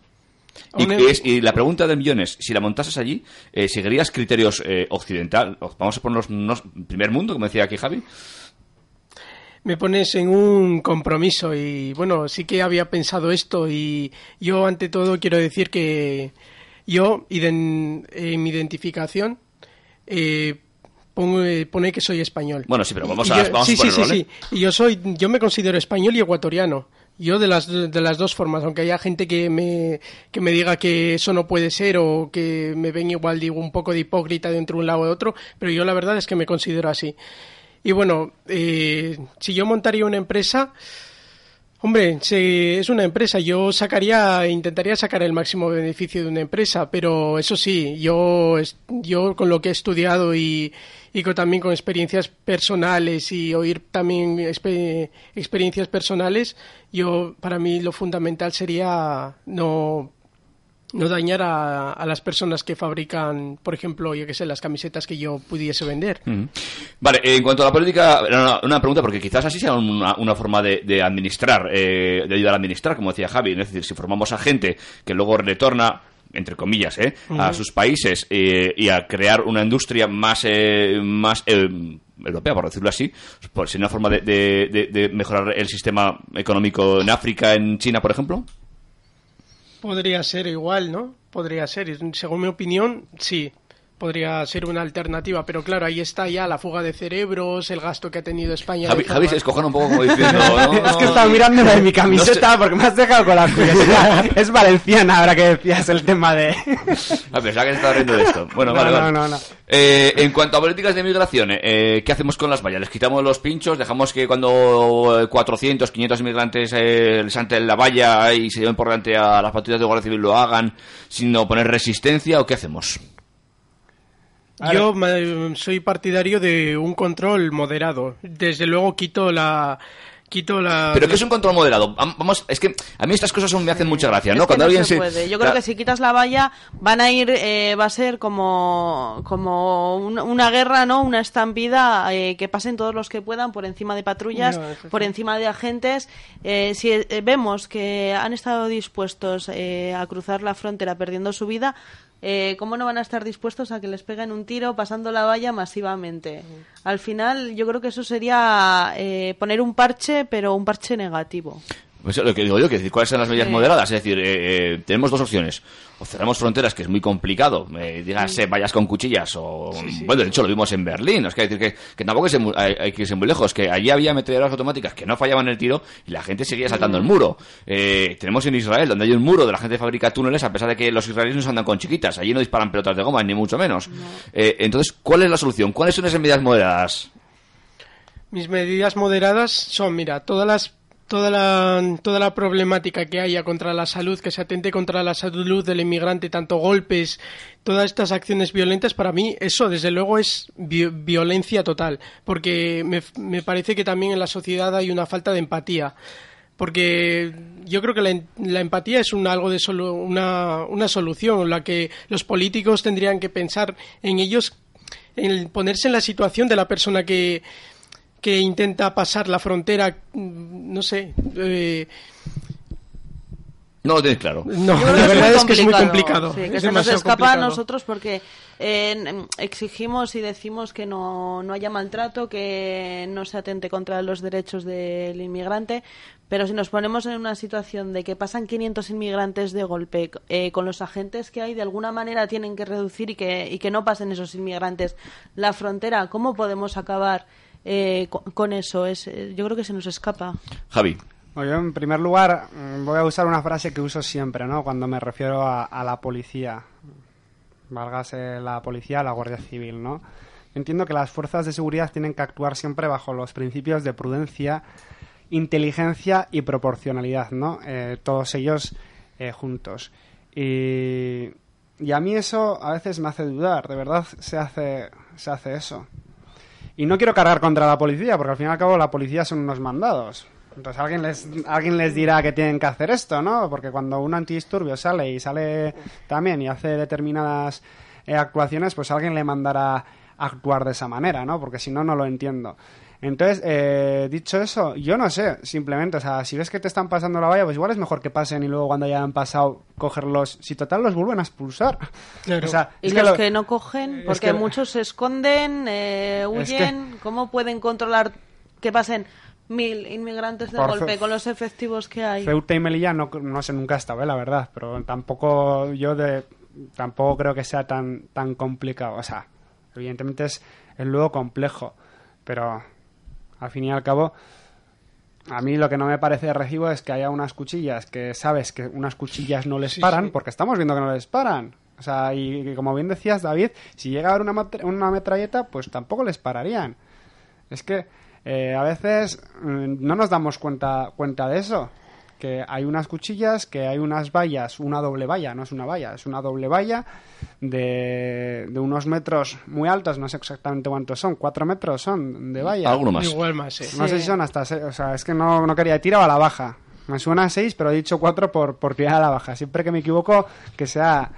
Y, Una- es- y la pregunta de millones, si la montases allí, eh, ¿seguirías criterios eh, occidental? Vamos a ponernos primer mundo, como decía aquí Javi. Me pones en un compromiso y bueno, sí que había pensado esto y yo ante todo quiero decir que yo en mi identificación eh, pongo- eh, pone que soy español. Bueno, sí, pero vamos a- yo- vamos a sí, sí, ponerlo, sí, ¿vale? sí. Y yo soy, yo me considero español y ecuatoriano. Yo de las, de las dos formas, aunque haya gente que me, que me diga que eso no puede ser o que me ven igual, digo, un poco de hipócrita de entre un lado y otro, pero yo la verdad es que me considero así. Y bueno, eh, si yo montaría una empresa, hombre, si es una empresa, yo sacaría, intentaría sacar el máximo beneficio de una empresa, pero eso sí, yo, yo con lo que he estudiado y, y con, también con experiencias personales y oír también expe- experiencias personales, yo para mí lo fundamental sería no no dañar a, a las personas que fabrican, por ejemplo, yo que sé, las camisetas que yo pudiese vender. Vale, eh, en cuanto a la política, una, una pregunta, porque quizás así sea una, una forma de, de administrar, eh, de ayudar a administrar, como decía Javi. Es decir, si formamos a gente que luego retorna entre comillas, ¿eh? a sus países eh, y a crear una industria más, eh, más eh, europea, por decirlo así, por ser una forma de- de- de mejorar el sistema económico en África, en China, por ejemplo. Podría ser igual, ¿no? Podría ser. Según mi opinión, sí. Podría ser una alternativa, pero claro, ahí está ya la fuga de cerebros, el gasto que ha tenido España. Javi, Javi se un poco como diciendo, ¿no? Es que estaba mirando de mi camiseta porque me has dejado con la curiosidad. Es valenciana ahora que decías el tema de... Ah, pensaba que se estaba riendo de esto. Bueno, No, vale, vale. no, no. Eh, en cuanto a políticas de migración, eh, ¿qué hacemos con las vallas? ¿Les quitamos los pinchos? ¿Dejamos que cuando eh, 400, 500 inmigrantes eh, les salten la valla y se lleven por delante a las patrullas de Guardia Civil lo hagan sin oponer resistencia o qué hacemos? Yo soy partidario de un control moderado. Desde luego quito la quito la Pero que es un control moderado. Vam- Vamos, es que a mí estas cosas son- me hacen mucha gracia, ¿no? Es que Cuando no alguien se puede. Yo creo que si quitas la valla van a ir, eh, va a ser como, como un- una guerra, ¿no? Una estampida eh, que pasen todos los que puedan por encima de patrullas, No, eso sí. por encima de agentes. Eh, si eh, vemos que han estado dispuestos eh, a cruzar la frontera perdiendo su vida, eh, ¿cómo no van a estar dispuestos a que les peguen un tiro pasando la valla masivamente? Al final, yo creo que eso sería eh, poner un parche, pero un parche negativo. Pues lo que digo yo, que decir, ¿cuáles son las medidas Sí. moderadas? Es decir, eh, eh, tenemos dos opciones. O cerramos fronteras, que es muy complicado, eh, dígase vayas con cuchillas, o... Bueno, de hecho lo vimos en Berlín, es que decir que, que tampoco es hay, hay que irse muy lejos, que allí había meteoras automáticas que no fallaban el tiro y la gente seguía saltando el muro. Eh, tenemos en Israel, donde hay un muro de la gente que fabrica túneles, a pesar de que los israelíes no andan con chiquitas, allí no disparan pelotas de goma, ni mucho menos. Entonces, ¿cuál es la solución? ¿Cuáles son esas medidas moderadas? Mis medidas moderadas son, mira, todas las toda la toda la problemática que haya contra la salud, que se atente contra la salud del inmigrante, tanto golpes, todas estas acciones violentas, para mí eso desde luego es vi- violencia total, porque me, me parece que también en la sociedad hay una falta de empatía. Porque yo creo que la, la empatía es un, algo de solo, una, una solución, la que los políticos tendrían que pensar en ellos, en ponerse en la situación de la persona que, que intenta pasar la frontera, mm, no sé. eh, No lo tienes claro. no, la verdad es que es muy complicado. Sí, es que se nos escapa a nosotros porque eh, exigimos y decimos que no, no haya maltrato, que no se atente contra los derechos del inmigrante, pero si nos ponemos en una situación de que pasan 500 inmigrantes de golpe eh, con los agentes que hay, de alguna manera tienen que reducir y que, y que no pasen esos inmigrantes la frontera, ¿cómo podemos acabar eh, co- con eso? Es, eh, yo creo que se nos escapa. Javi. Bueno, yo en primer lugar mm, voy a usar una frase que uso siempre, ¿no? Cuando me refiero a, a la policía. Válgase la policía, la Guardia Civil, ¿no? Entiendo que las fuerzas de seguridad tienen que actuar siempre bajo los principios de prudencia, inteligencia y proporcionalidad, ¿no? Eh, todos ellos eh, juntos. Y, y a mí eso a veces me hace dudar, ¿de verdad se hace, se hace eso? Y no quiero cargar contra la policía, porque al fin y al cabo la policía son unos mandados. Entonces alguien les, alguien les dirá que tienen que hacer esto, ¿no? Porque cuando un antidisturbio sale y sale también y hace determinadas eh, actuaciones, pues alguien le mandará actuar de esa manera, ¿no? Porque si no, no lo entiendo. Entonces, eh, dicho eso, yo no sé, simplemente, o sea, si ves que te están pasando la valla, pues igual es mejor que pasen y luego cuando ya han pasado, cogerlos, si total los vuelven a expulsar. Claro. O sea, Y es los lo- que no cogen, es porque que- muchos se esconden, eh, huyen, ¿cómo pueden controlar que pasen mil inmigrantes de Por golpe con los efectivos que hay? Ceuta y Melilla no, no sé, nunca he estado, ¿eh? la verdad, pero tampoco yo de tampoco creo que sea tan tan complicado, o sea, evidentemente es es luego complejo, pero al fin y al cabo a mí lo que no me parece de recibo es que haya unas cuchillas que sabes que unas cuchillas no les Sí, paran, sí. porque estamos viendo que no les paran. O sea, y, y como bien decías, David, si llega a haber una, una metralleta, pues tampoco les pararían. Es que eh, a veces mm, no nos damos cuenta, cuenta de eso. Que hay unas cuchillas, que hay unas vallas, una doble valla, no es una valla, es una doble valla de, de unos metros muy altos, no sé exactamente cuántos son, cuatro metros son de valla. Alguno más. Igual más, eh. No sé si son hasta seis, o sea, es que no, no quería, he tirado a la baja. Me suena a seis, pero he dicho cuatro por, por tirar a la baja. Siempre que me equivoco, que sea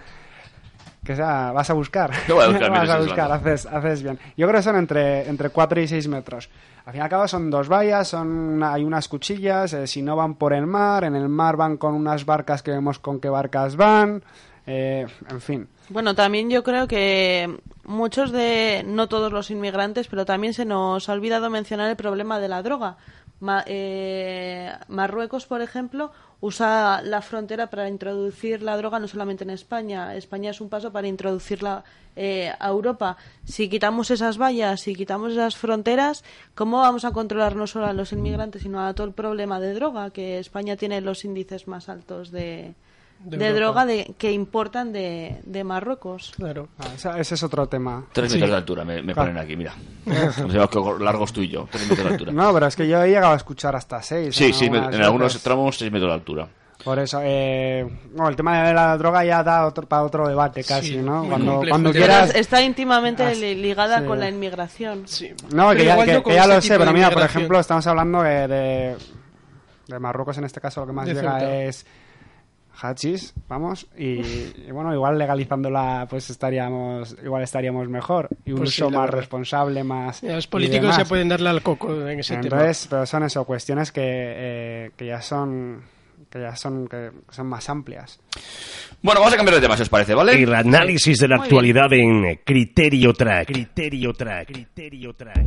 que sea, vas a buscar. Yo voy a buscar, vas a buscar, haces, haces bien. Yo creo que son entre, entre 4 y 6 metros. Al fin y al cabo son dos vallas, son una- hay unas cuchillas, eh, si no van por el mar, en el mar van con unas barcas que vemos con qué barcas van, eh, en fin. Bueno, también yo creo que muchos de, no todos los inmigrantes, pero también se nos ha olvidado mencionar el problema de la droga. Ma- eh, Marruecos, por ejemplo, usa la frontera para introducir la droga no solamente en España. España es un paso para introducirla eh, a Europa. Si quitamos esas vallas, si quitamos esas fronteras, ¿cómo vamos a controlar no solo a los inmigrantes, sino a todo el problema de droga? Que España tiene los índices más altos de, De de, droga de, que importan de, de Marruecos. Claro. Ah, esa- ese es otro tema. Tres Sí. metros de altura me, me Claro. ponen aquí, mira. Nos llevamos que largos tú y yo. Tres metros de altura. No, pero es que yo he llegado a escuchar hasta 6. Sí, sí, en algunos tramos seis metros de altura. Por eso, eh, bueno, el tema de la droga ya da otro, para otro debate casi, Sí, ¿no? muy Cuando, complejo. cuando Pero quieras... es- está íntimamente Ah, li- ligada sí. con la inmigración. Sí. No, que Pero ya, igual que- no que con ya ese lo tipo sé, de pero mira, por inmigración. ejemplo, estamos hablando de, de, de Marruecos en este caso, lo que más De llega Ceuta. es hachís, vamos, y, y bueno, igual legalizándola pues estaríamos, igual estaríamos mejor, y un Pues sí, uso la más verdad. responsable, más... Los políticos ya pueden darle al coco en ese tema. Entonces, pero son eso, cuestiones que, eh, que ya son que ya son que son más amplias. Bueno, vamos a cambiar de tema, si os parece, ¿vale? El análisis de la Muy actualidad en Criterio Track. Criterio Track. Criterio Track.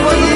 El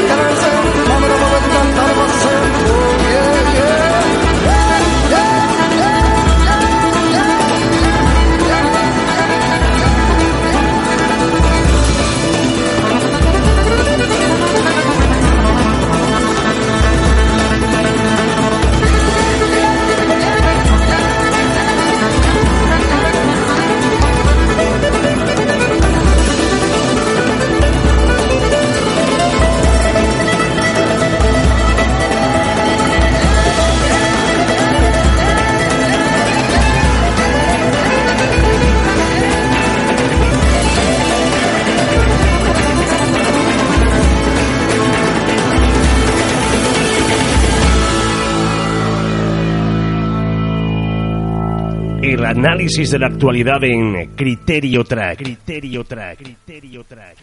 análisis de la actualidad en Criterio Track. Criterio Track. Criterio Track.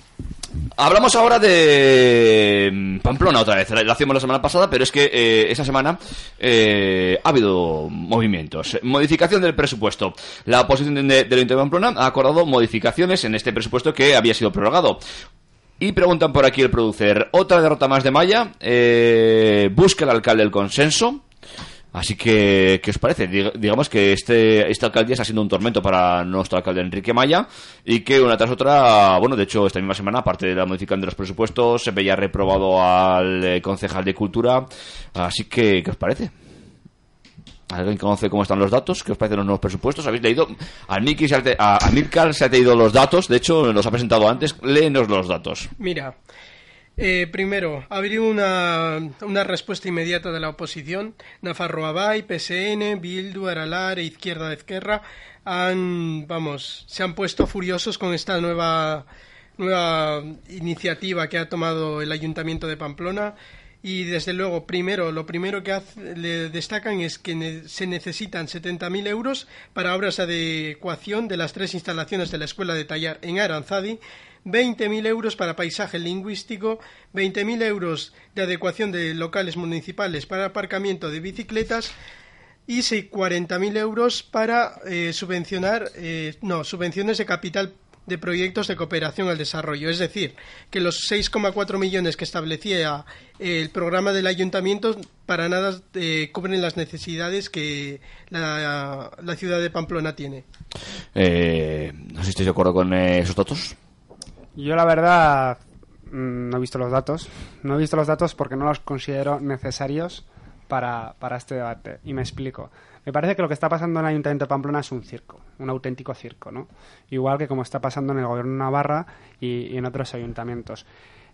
Hablamos ahora de mm, Pamplona otra vez. Lo hacíamos la semana pasada, pero es que eh, esa semana eh, ha habido movimientos. Modificación del presupuesto. La oposición de, del Ayuntamiento de Pamplona ha acordado modificaciones en este presupuesto que había sido prorrogado. Y preguntan por aquí el producer, otra derrota más de Maya, eh, busca el alcalde el consenso. Así que, ¿qué os parece? Dig- Digamos que este, esta alcaldía está siendo un tormento para nuestro alcalde Enrique Maya y que una tras otra, bueno, de hecho, esta misma semana, aparte de la modificación de los presupuestos, se veía reprobado al eh, concejal de Cultura. Así que, ¿qué os parece? ¿Alguien conoce cómo están los datos? ¿Qué os parecen los nuevos presupuestos? ¿Habéis leído? Al Miki se ha a, a se ha leído los datos, de hecho, los ha presentado antes. Léenos los datos. Mira, eh, primero, ha habido una, una respuesta inmediata de la oposición. Nafarroa Bai, PSN, Bildu, Aralar e Izquierda de Esquerra han, vamos, se han puesto furiosos con esta nueva, nueva iniciativa que ha tomado el Ayuntamiento de Pamplona. Y desde luego, primero, lo primero que le destacan es que se necesitan 70.000 euros para obras de adecuación de las tres instalaciones de la Escuela de Tallar en Aranzadi, 20.000 euros para paisaje lingüístico, 20.000 euros de adecuación de locales municipales para aparcamiento de bicicletas y sí, 40.000 euros para eh, subvencionar, eh, no, subvenciones de capital de proyectos de cooperación al desarrollo. Es decir, que los 6,4 millones que establecía eh, el programa del ayuntamiento para nada cubren las necesidades que la, la ciudad de Pamplona tiene. Eh, no sé si estáis de acuerdo con esos datos. Yo la verdad mm, no he visto los datos. No he visto los datos porque no los considero necesarios para, para este debate. Y me explico. Me parece que lo que está pasando en el Ayuntamiento de Pamplona es un circo, un auténtico circo, ¿no? Igual que como está pasando en el Gobierno de Navarra y, en otros ayuntamientos.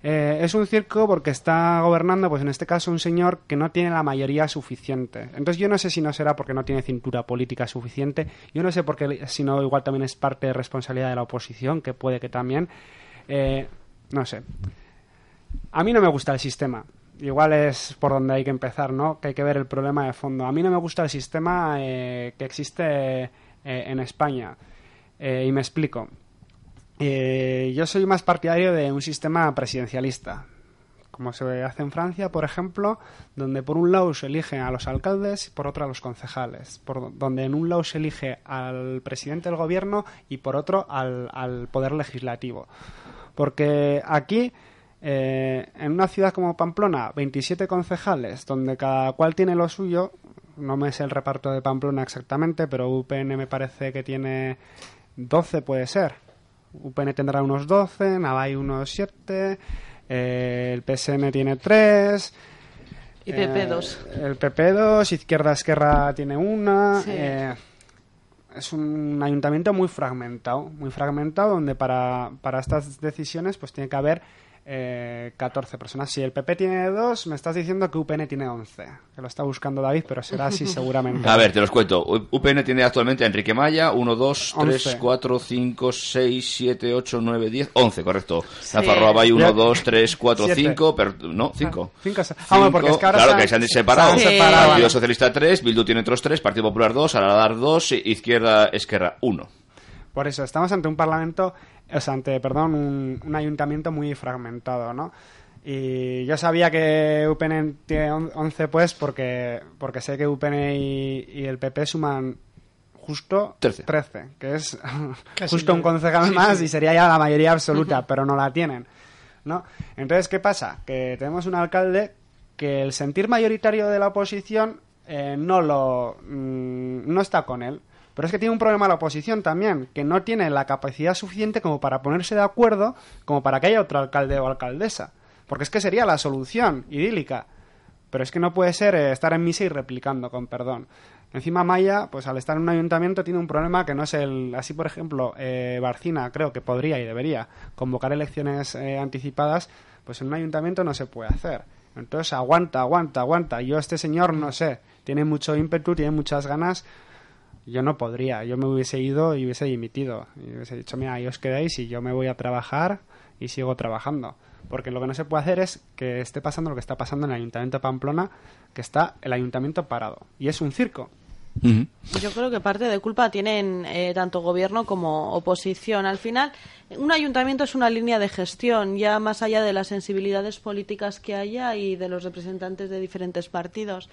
Eh, es un circo porque está gobernando, pues en este caso, un señor que no tiene la mayoría suficiente. Entonces yo no sé si no será porque no tiene cintura política suficiente. Yo no sé por qué, si no, igual también es parte de responsabilidad de la oposición, que puede que también. Eh, no sé. A mí no me gusta el sistema. Igual es por donde hay que empezar, ¿no? Que hay que ver el problema de fondo. A mí no me gusta el sistema eh, que existe eh, en España. Eh, y me explico. Yo soy más partidario de un sistema presidencialista, como se hace en Francia, por ejemplo, donde por un lado se eligen a los alcaldes y por otro a los concejales, por donde en un lado se elige al presidente del gobierno y por otro al poder legislativo. Porque aquí, eh, en una ciudad como Pamplona, 27 concejales, donde cada cual tiene lo suyo, no me sé el reparto de Pamplona exactamente, pero UPN me parece que tiene 12, puede ser. UPN tendrá unos 12, Navai unos 7, eh, el PSN tiene 3. Y PP2. el PP2, Izquierda Esquerra tiene una. Sí. eh, es un ayuntamiento muy fragmentado, muy fragmentado, donde para, para estas decisiones pues tiene que haber eh, 14 personas. Si el PP tiene 2, me estás diciendo que UPN tiene 11. Que lo está buscando David, pero será así seguramente. A ver, te los cuento. UPN tiene actualmente a Enrique Maya, 1, 2, 3, 11. 4, 5, 6, 7, 8, 9, 10, 11, correcto. Rafa Roabay, 1, Ya. 2, 3, 4, Siete. 5, pero no, 5. Cinco se- Ah, bueno, porque es que ahora claro, se han- que se han separado. se han separado, Partido. Socialista 3, Bildu tiene otros 3, Partido Popular 2, Aradar 2, Izquierda Esquerra 1. Por eso, estamos ante un parlamento, o sea, ante, perdón, un, un ayuntamiento muy fragmentado, ¿no? Y yo sabía que UPN tiene on- 11, pues, porque, porque sé que UPN y, y el PP suman justo Trece. que es Casi justo un concejal Sí, más sí. y sería ya la mayoría absoluta, pero no la tienen, ¿no? Entonces, ¿qué pasa? Que tenemos un alcalde que el sentir mayoritario de la oposición eh, no lo mm, no está con él. Pero es que tiene un problema la oposición también, que no tiene la capacidad suficiente como para ponerse de acuerdo, como para que haya otro alcalde o alcaldesa. Porque es que sería la solución idílica. Pero es que no puede ser eh, estar en misa y replicando, con perdón. Encima Maya, pues al estar en un ayuntamiento tiene un problema que no es el... Así, por ejemplo, eh, Barcina creo que podría y debería convocar elecciones eh, anticipadas, pues en un ayuntamiento no se puede hacer. Entonces aguanta, aguanta, aguanta. Yo este señor no sé, tiene mucho ímpetu, tiene muchas ganas. Yo no podría, yo me hubiese ido y hubiese dimitido. Y hubiese dicho, mira, ahí os quedáis y yo me voy a trabajar y sigo trabajando. Porque lo que no se puede hacer es que esté pasando lo que está pasando en el Ayuntamiento de Pamplona, que está el ayuntamiento parado. Y es un circo. Yo creo que parte de culpa tienen eh, tanto gobierno como oposición. Al final, un ayuntamiento es una línea de gestión, ya más allá de las sensibilidades políticas que haya y de los representantes de diferentes partidos.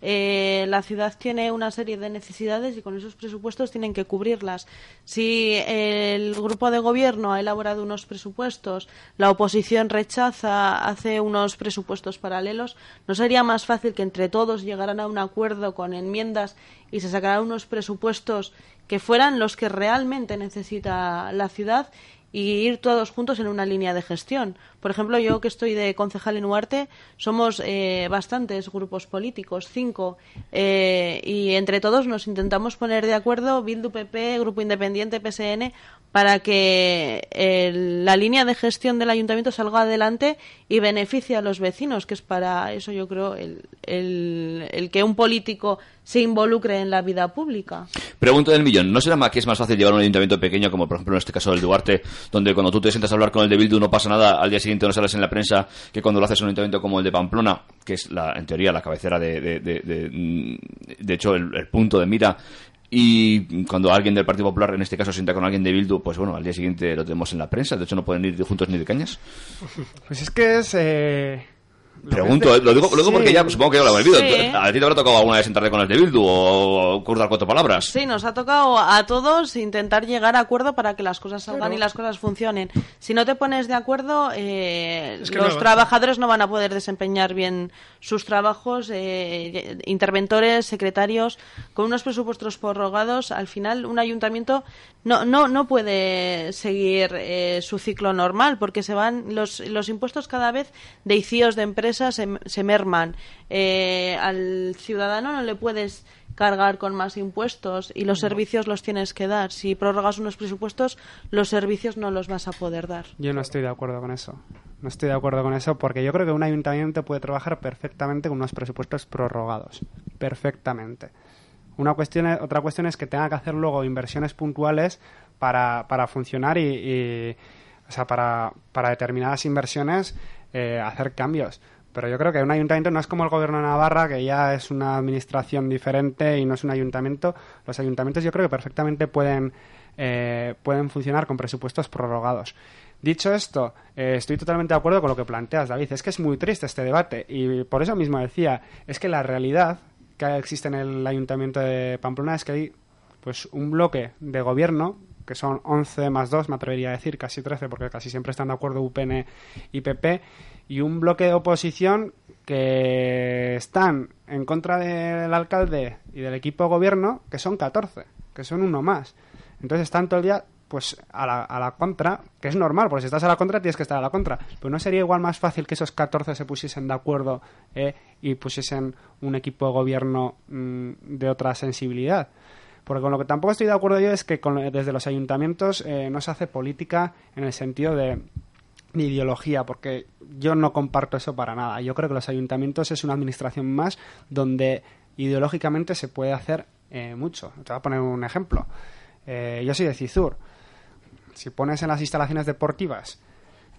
Eh, la ciudad tiene una serie de necesidades y con esos presupuestos tienen que cubrirlas. Si el grupo de gobierno ha elaborado unos presupuestos, la oposición rechaza, hace unos presupuestos paralelos, ¿no sería más fácil que entre todos llegaran a un acuerdo con enmiendas y se sacaran unos presupuestos que fueran los que realmente necesita la ciudad y ir todos juntos en una línea de gestión. Por ejemplo, yo que estoy de concejal en Huarte, somos eh, bastantes grupos políticos, cinco, eh, y entre todos nos intentamos poner de acuerdo, Bildu, PP, Grupo Independiente, PSN, para que el- la línea de gestión del ayuntamiento salga adelante y beneficie a los vecinos, que es para eso yo creo el, el- el que un político se involucre en la vida pública. Pregunta del millón, ¿no será más que es más fácil llevar un ayuntamiento pequeño, como por ejemplo en este caso el de Duarte, donde cuando tú te sientas a hablar con el de Bildu no pasa nada, al día siguiente no sales en la prensa, que cuando lo haces en un ayuntamiento como el de Pamplona, que es la, en teoría la cabecera de, de, de, de- mm, de hecho el, el punto de mira, y cuando alguien del Partido Popular, en este caso, sienta con alguien de Bildu, pues bueno, al día siguiente lo tenemos en la prensa, de hecho no pueden ir juntos ni de cañas. Pues es que es... eh, Pregunto, eh, lo digo, lo digo Sí. porque ya supongo que ya lo habéis visto. Sí. ¿A ti te habrá tocado alguna vez sentarte con el de Bildu o cruzar cuatro palabras? Sí, nos ha tocado a todos intentar llegar a acuerdo para que las cosas salgan Claro. y las cosas funcionen. Si no te pones de acuerdo, eh, Es que los no- trabajadores no van a poder desempeñar bien sus trabajos. eh, interventores, secretarios, con unos presupuestos prorrogados, al final un ayuntamiento no, no, no puede seguir eh, su ciclo normal porque se van los, los impuestos cada vez de ICIOs de empresas se, se merman. Eh, al ciudadano no le puedes cargar con más impuestos y los servicios los tienes que dar. Si prorrogas unos presupuestos, los servicios no los vas a poder dar. Yo no estoy de acuerdo con eso. No estoy de acuerdo con eso porque yo creo que un ayuntamiento puede trabajar perfectamente con unos presupuestos prorrogados. Perfectamente. Una cuestión, es- otra cuestión es que tenga que hacer luego inversiones puntuales para, para funcionar y, y, o sea, para, para determinadas inversiones eh, hacer cambios. Pero yo creo que un ayuntamiento no es como el gobierno de Navarra, que ya es una administración diferente y no es un ayuntamiento. Los ayuntamientos yo creo que perfectamente pueden, eh, pueden funcionar con presupuestos prorrogados. Dicho esto, eh, estoy totalmente de acuerdo con lo que planteas, David. Es que es muy triste este debate y por eso mismo decía, es que la realidad que existe en el ayuntamiento de Pamplona es que hay pues un bloque de gobierno que son 11 más 2, me atrevería a decir, casi 13, porque casi siempre están de acuerdo UPN y PP, y un bloque de oposición que están en contra del alcalde y del equipo de gobierno, que son 14, que son uno más. Entonces están todo el día pues a la, a la contra, que es normal, porque si estás a la contra tienes que estar a la contra. Pero no sería igual más fácil que esos 14 se pusiesen de acuerdo eh, y pusiesen un equipo de gobierno mm, de otra sensibilidad. Porque con lo que tampoco estoy de acuerdo yo es que con- desde los ayuntamientos eh, no se hace política en el sentido de ideología, porque yo no comparto eso para nada. Yo creo que los ayuntamientos es una administración más donde ideológicamente se puede hacer eh, mucho. Te voy a poner un ejemplo. Eh, yo soy de Cizur. Si pones en las instalaciones deportivas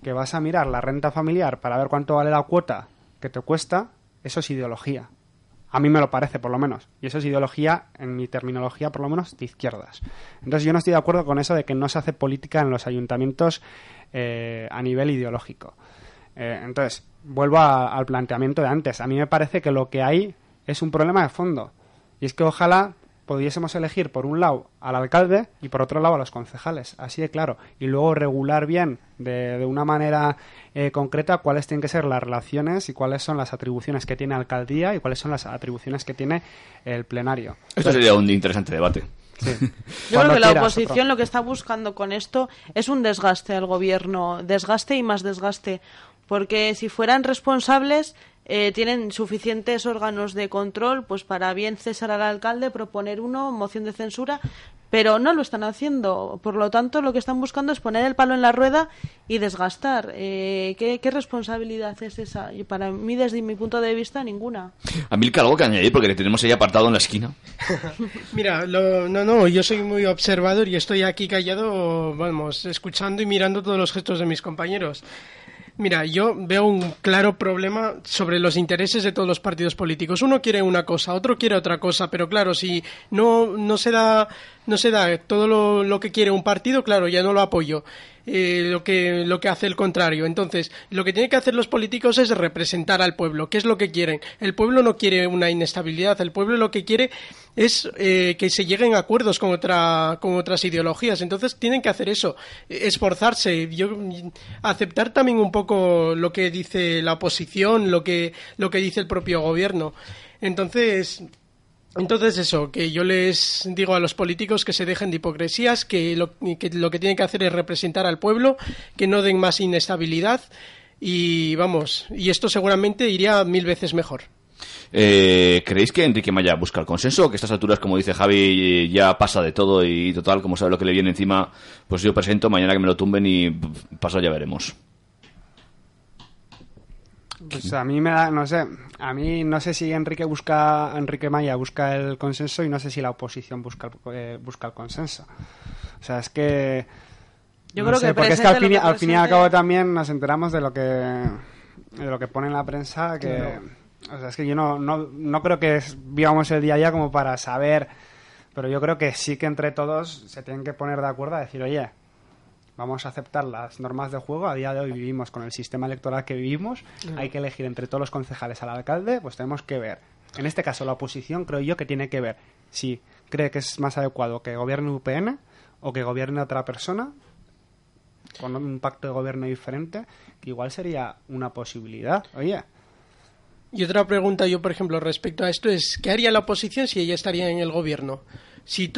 que vas a mirar la renta familiar para ver cuánto vale la cuota que te cuesta, eso es ideología. A mí me lo parece, por lo menos. Y eso es ideología, en mi terminología, por lo menos, de izquierdas. Entonces yo no estoy de acuerdo con eso de que no se hace política en los ayuntamientos eh, a nivel ideológico. Eh, entonces, vuelvo al planteamiento de antes. A mí me parece que lo que hay es un problema de fondo. Y es que ojalá pudiésemos elegir por un lado al alcalde y por otro lado a los concejales, así de claro, y luego regular bien de, una manera eh, concreta cuáles tienen que ser las relaciones y cuáles son las atribuciones que tiene alcaldía y cuáles son las atribuciones que tiene el plenario. Esto sería un interesante debate. Yo creo que la oposición lo que está buscando con esto es un desgaste al gobierno, desgaste y más desgaste, porque si fueran responsables eh, tienen suficientes órganos de control pues para bien cesar al alcalde, proponer uno, moción de censura, pero no lo están haciendo. Por lo tanto, lo que están buscando es poner el palo en la rueda y desgastar. Eh, ¿qué, responsabilidad es esa? Y para mí, desde mi punto de vista, ninguna. A Milka, algo que añadir, porque le tenemos ahí apartado en la esquina. Mira, no, no, yo soy muy observador y estoy aquí callado, vamos, escuchando y mirando todos los gestos de mis compañeros. Mira, yo veo un claro problema sobre los intereses de todos los partidos políticos. Uno quiere una cosa, otro quiere otra cosa, pero claro, si no, no se da, no se da todo lo, lo que quiere un partido, claro, ya no lo apoyo. Eh, lo, que, lo que hace el contrario. Entonces, lo que tienen que hacer los políticos es representar al pueblo. ¿Qué es lo que quieren? El pueblo no quiere una inestabilidad, el pueblo lo que quiere es eh, que se lleguen a acuerdos con, otra, con otras ideologías. Entonces, tienen que hacer eso, esforzarse, yo, aceptar también un poco lo que dice la oposición, lo que, lo que dice el propio gobierno. Entonces, entonces eso, que yo les digo a los políticos que se dejen de hipocresías, que lo que, lo que tienen que hacer es representar al pueblo, que no den más inestabilidad y vamos, y esto seguramente iría mil veces mejor. Eh, ¿Creéis que Enrique Maya busca el consenso que a estas alturas, como dice Javi, ya pasa de todo y total, como sabe lo que le viene encima, pues yo presento, mañana que me lo tumben y paso ya veremos? Pues a mí me da, no sé, a mí no sé si Enrique busca, Enrique Maya busca el consenso y no sé si la oposición busca el, eh, busca el consenso. O sea, es que... Yo creo que porque es que al fin, al fin y al cabo también nos enteramos de lo que de lo que pone en la prensa que o sea, es que yo no, no, no creo que vivamos el día a día como para saber, pero yo creo que sí que entre todos se tienen que poner de acuerdo a decir, oye, vamos a aceptar las normas de juego. A día de hoy vivimos con el sistema electoral que vivimos. Hay que elegir entre todos los concejales al alcalde. Pues tenemos que ver. En este caso, la oposición creo yo que tiene que ver si cree que es más adecuado que gobierne UPN o que gobierne otra persona con un pacto de gobierno diferente, que igual sería una posibilidad. Oye. Y otra pregunta yo, por ejemplo, respecto a esto es, ¿qué haría la oposición si ella estaría en el gobierno? Si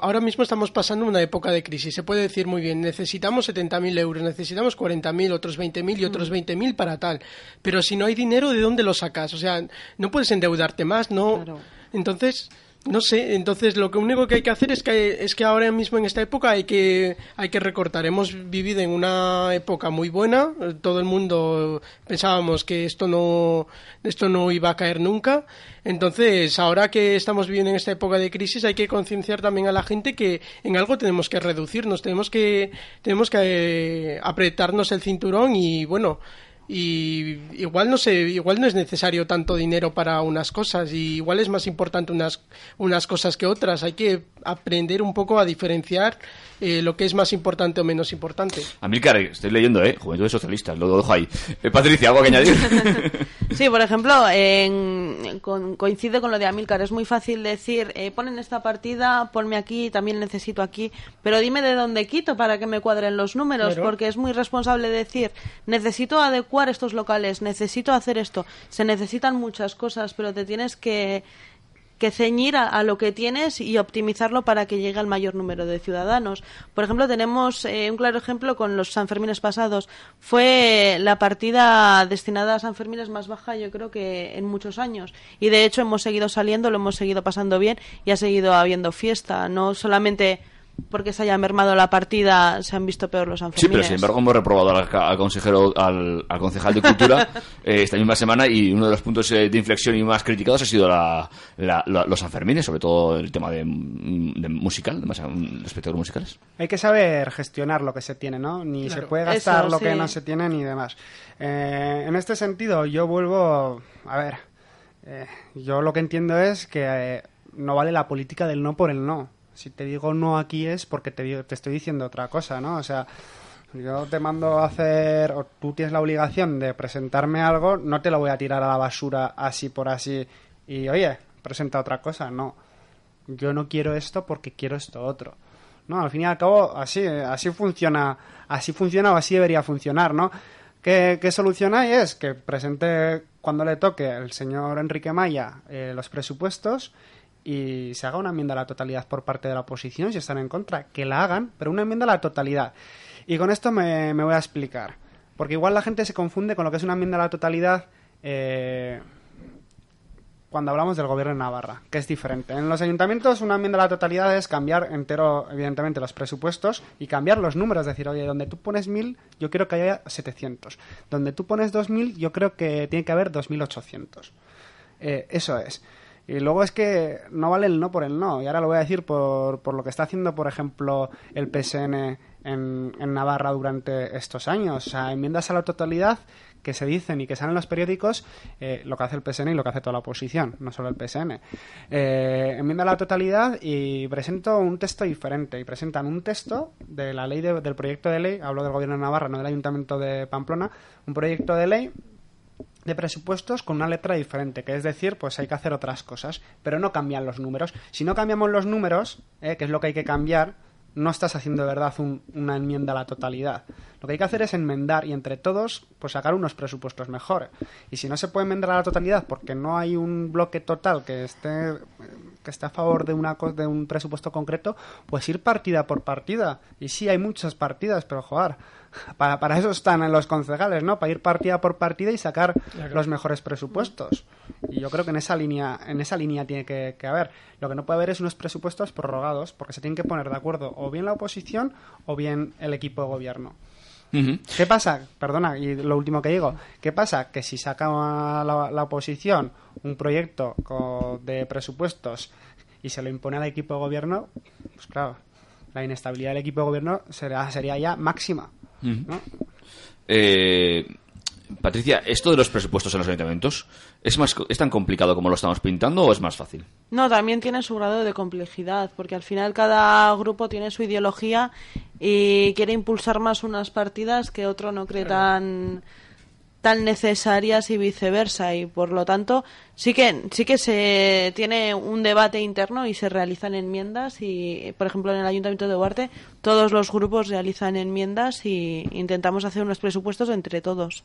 ahora mismo estamos pasando una época de crisis, se puede decir muy bien, necesitamos 70.000 euros, necesitamos 40.000, otros 20.000 y otros 20.000 mm. para tal. Pero si no hay dinero, ¿de dónde lo sacas? O sea, no puedes endeudarte más, ¿no? Entonces, no sé, entonces lo único que hay que hacer es que es que ahora mismo en esta época hay que hay que recortar. Hemos vivido en una época muy buena, todo el mundo pensábamos que esto no esto no iba a caer nunca. Entonces, ahora que estamos viviendo en esta época de crisis, hay que concienciar también a la gente que en algo tenemos que reducirnos, tenemos que tenemos que eh, apretarnos el cinturón y bueno, y igual no sé, igual no es necesario tanto dinero para unas cosas y igual es más importante unas unas cosas que otras. Hay que aprender un poco a diferenciar eh, lo que es más importante o menos importante. Amilcar, estoy leyendo, ¿eh? Juventud de Socialistas, lo dejo ahí. Eh, Patricia, ¿algo que añadir? sí, por ejemplo, en, coincide con lo de Amilcar. Es muy fácil decir, eh, ponen esta partida, ponme aquí, también necesito aquí, pero dime de dónde quito para que me cuadren los números, porque es muy responsable decir, necesito adecuar estos locales, necesito hacer esto. Se necesitan muchas cosas, pero te tienes que ceñir a, lo que tienes y optimizarlo para que llegue al mayor número de ciudadanos. Por ejemplo, tenemos eh, un claro ejemplo con los Sanfermines pasados. Fue la partida destinada a Sanfermines más baja, yo creo que en muchos años. Y de hecho hemos seguido saliendo, lo hemos seguido pasando bien y ha seguido habiendo fiesta. No solamente porque se haya mermado la partida se han visto peor los Sí, Sanfermines. pero sin embargo hemos reprobado al, al consejero, al, al concejal de Cultura eh, esta misma semana y uno de los puntos eh, de inflexión y más criticados ha sido la, la- la- los Sanfermines, sobre todo el tema de, mm, de musical, de, más- de espectáculos musicales. Hay que saber gestionar lo que se tiene, ¿no? Ni Claro. se puede gastar Eso, lo que sí. no se tiene ni demás. Eh, en este sentido, yo vuelvo. A ver. eh, yo lo que entiendo es que eh, no vale la política del no por el no. Si te digo no aquí es porque te, te estoy diciendo otra cosa, ¿no? O sea. Yo te mando a hacer, o tú tienes la obligación de presentarme algo, no te lo voy a tirar a la basura así por así y, oye, presenta otra cosa, no yo no quiero esto porque quiero esto otro. No, al fin y al cabo, así, así funciona, así funciona o así debería funcionar, ¿no? ¿Qué, qué solución hay? Es que presente cuando le toque el señor Enrique Maya eh, los presupuestos y se haga una enmienda a la totalidad por parte de la oposición, si están en contra, que la hagan, pero una enmienda a la totalidad. Y con esto me, voy a explicar. Porque igual la gente se confunde con lo que es una enmienda a la totalidad eh, cuando hablamos del gobierno de Navarra, que es diferente. En los ayuntamientos una enmienda a la totalidad es cambiar entero, evidentemente, los presupuestos y cambiar los números. Es decir, oye, donde tú pones 1.000, yo quiero que haya 700. Donde tú pones 2.000, yo creo que tiene que haber 2.800. Eh, eso es. Y luego es que no vale el no por el no. Y ahora lo voy a decir por, por lo que está haciendo, por ejemplo, el PSN en, en Navarra durante estos años. O sea, enmiendas a la totalidad que se dicen y que salen en los periódicos, eh, lo que hace el PSN y lo que hace toda la oposición, no solo el PSN. Eh, enmienda a la totalidad y presento un texto diferente. Y presentan un texto de la ley de- del proyecto de ley, hablo del gobierno de Navarra, no del ayuntamiento de Pamplona, un proyecto de ley de presupuestos con una letra diferente, que es decir, pues hay que hacer otras cosas, pero no cambian los números. Si no cambiamos los números, eh, que es lo que hay que cambiar, no estás haciendo de verdad un- una enmienda a la totalidad. Lo que hay que hacer es enmendar y entre todos, pues sacar unos presupuestos mejores. Y si no se puede enmendar a la totalidad porque no hay un bloque total que esté que esté a favor de una de un presupuesto concreto, pues ir partida por partida. Y sí, hay muchas partidas, pero joder, para, para eso están los concejales, ¿no? Para ir partida por partida y sacar los mejores presupuestos. Y yo creo que en esa línea, en esa línea tiene que, que haber. Lo que no puede haber es unos presupuestos prorrogados, porque se tienen que poner de acuerdo o bien la oposición o bien el equipo de gobierno. ¿Qué pasa? Perdona, y lo último que digo. ¿Qué pasa? Que si saca la, la oposición un proyecto de presupuestos y se lo impone al equipo de gobierno, pues claro, la inestabilidad del equipo de gobierno será, sería ya máxima. ¿no? Eh, Patricia, ¿esto de los presupuestos en los ayuntamientos es, más, es tan complicado como lo estamos pintando o es más fácil? No, también tiene su grado de complejidad, porque al final cada grupo tiene su ideología y quiere impulsar más unas partidas que otro no cree tan tan necesarias y viceversa. Y por lo tanto sí que sí que se tiene un debate interno y se realizan enmiendas. Y por ejemplo en el Ayuntamiento de Duarte todos los grupos realizan enmiendas y intentamos hacer unos presupuestos entre todos.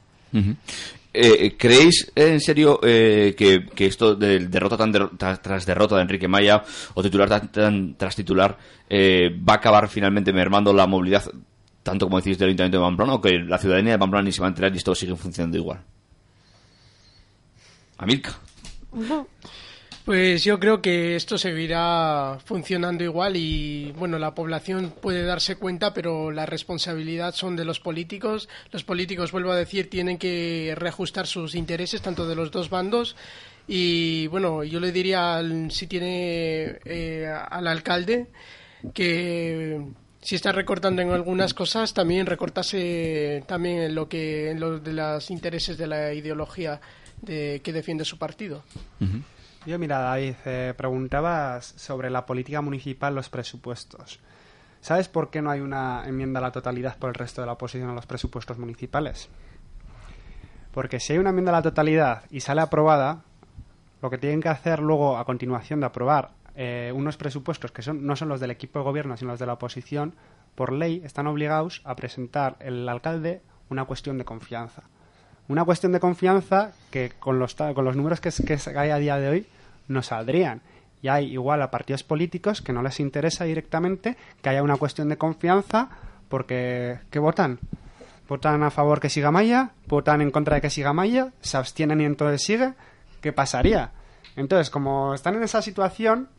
Eh, ¿Creéis en serio eh, que, que esto de derrota tan tras, derrota de Enrique Maya o titular tan- tras titular eh, va a acabar finalmente mermando la movilidad, tanto como decís del Ayuntamiento de Pamplona, o que la ciudadanía de Pamplona ni se va a enterar y esto sigue funcionando igual? Amilca. Pues yo creo que esto seguirá funcionando igual y bueno, la población puede darse cuenta, pero la responsabilidad son de los políticos. Los políticos, vuelvo a decir, tienen que reajustar sus intereses tanto de los dos bandos y bueno, yo le diría si tiene eh, al alcalde que si está recortando en algunas cosas, también recortase también en lo que en lo de los intereses de la ideología de, que defiende su partido. Yo, mira, David, eh, preguntabas sobre la política municipal, los presupuestos. ¿Sabes por qué no hay una enmienda a la totalidad por el resto de la oposición a los presupuestos municipales? Porque si hay una enmienda a la totalidad y sale aprobada, lo que tienen que hacer luego, a continuación de aprobar eh, unos presupuestos que son, no son los del equipo de gobierno, sino los de la oposición, por ley están obligados a presentar el alcalde una cuestión de confianza. Una cuestión de confianza que con los, con los números que, que hay a día de hoy no saldrían. Y hay igual a partidos políticos que no les interesa directamente que haya una cuestión de confianza porque ¿qué votan? ¿Votan a favor que siga Maya? ¿Votan en contra de que siga Maya? ¿Se abstienen y entonces sigue? ¿Qué pasaría? Entonces, como están en esa situación,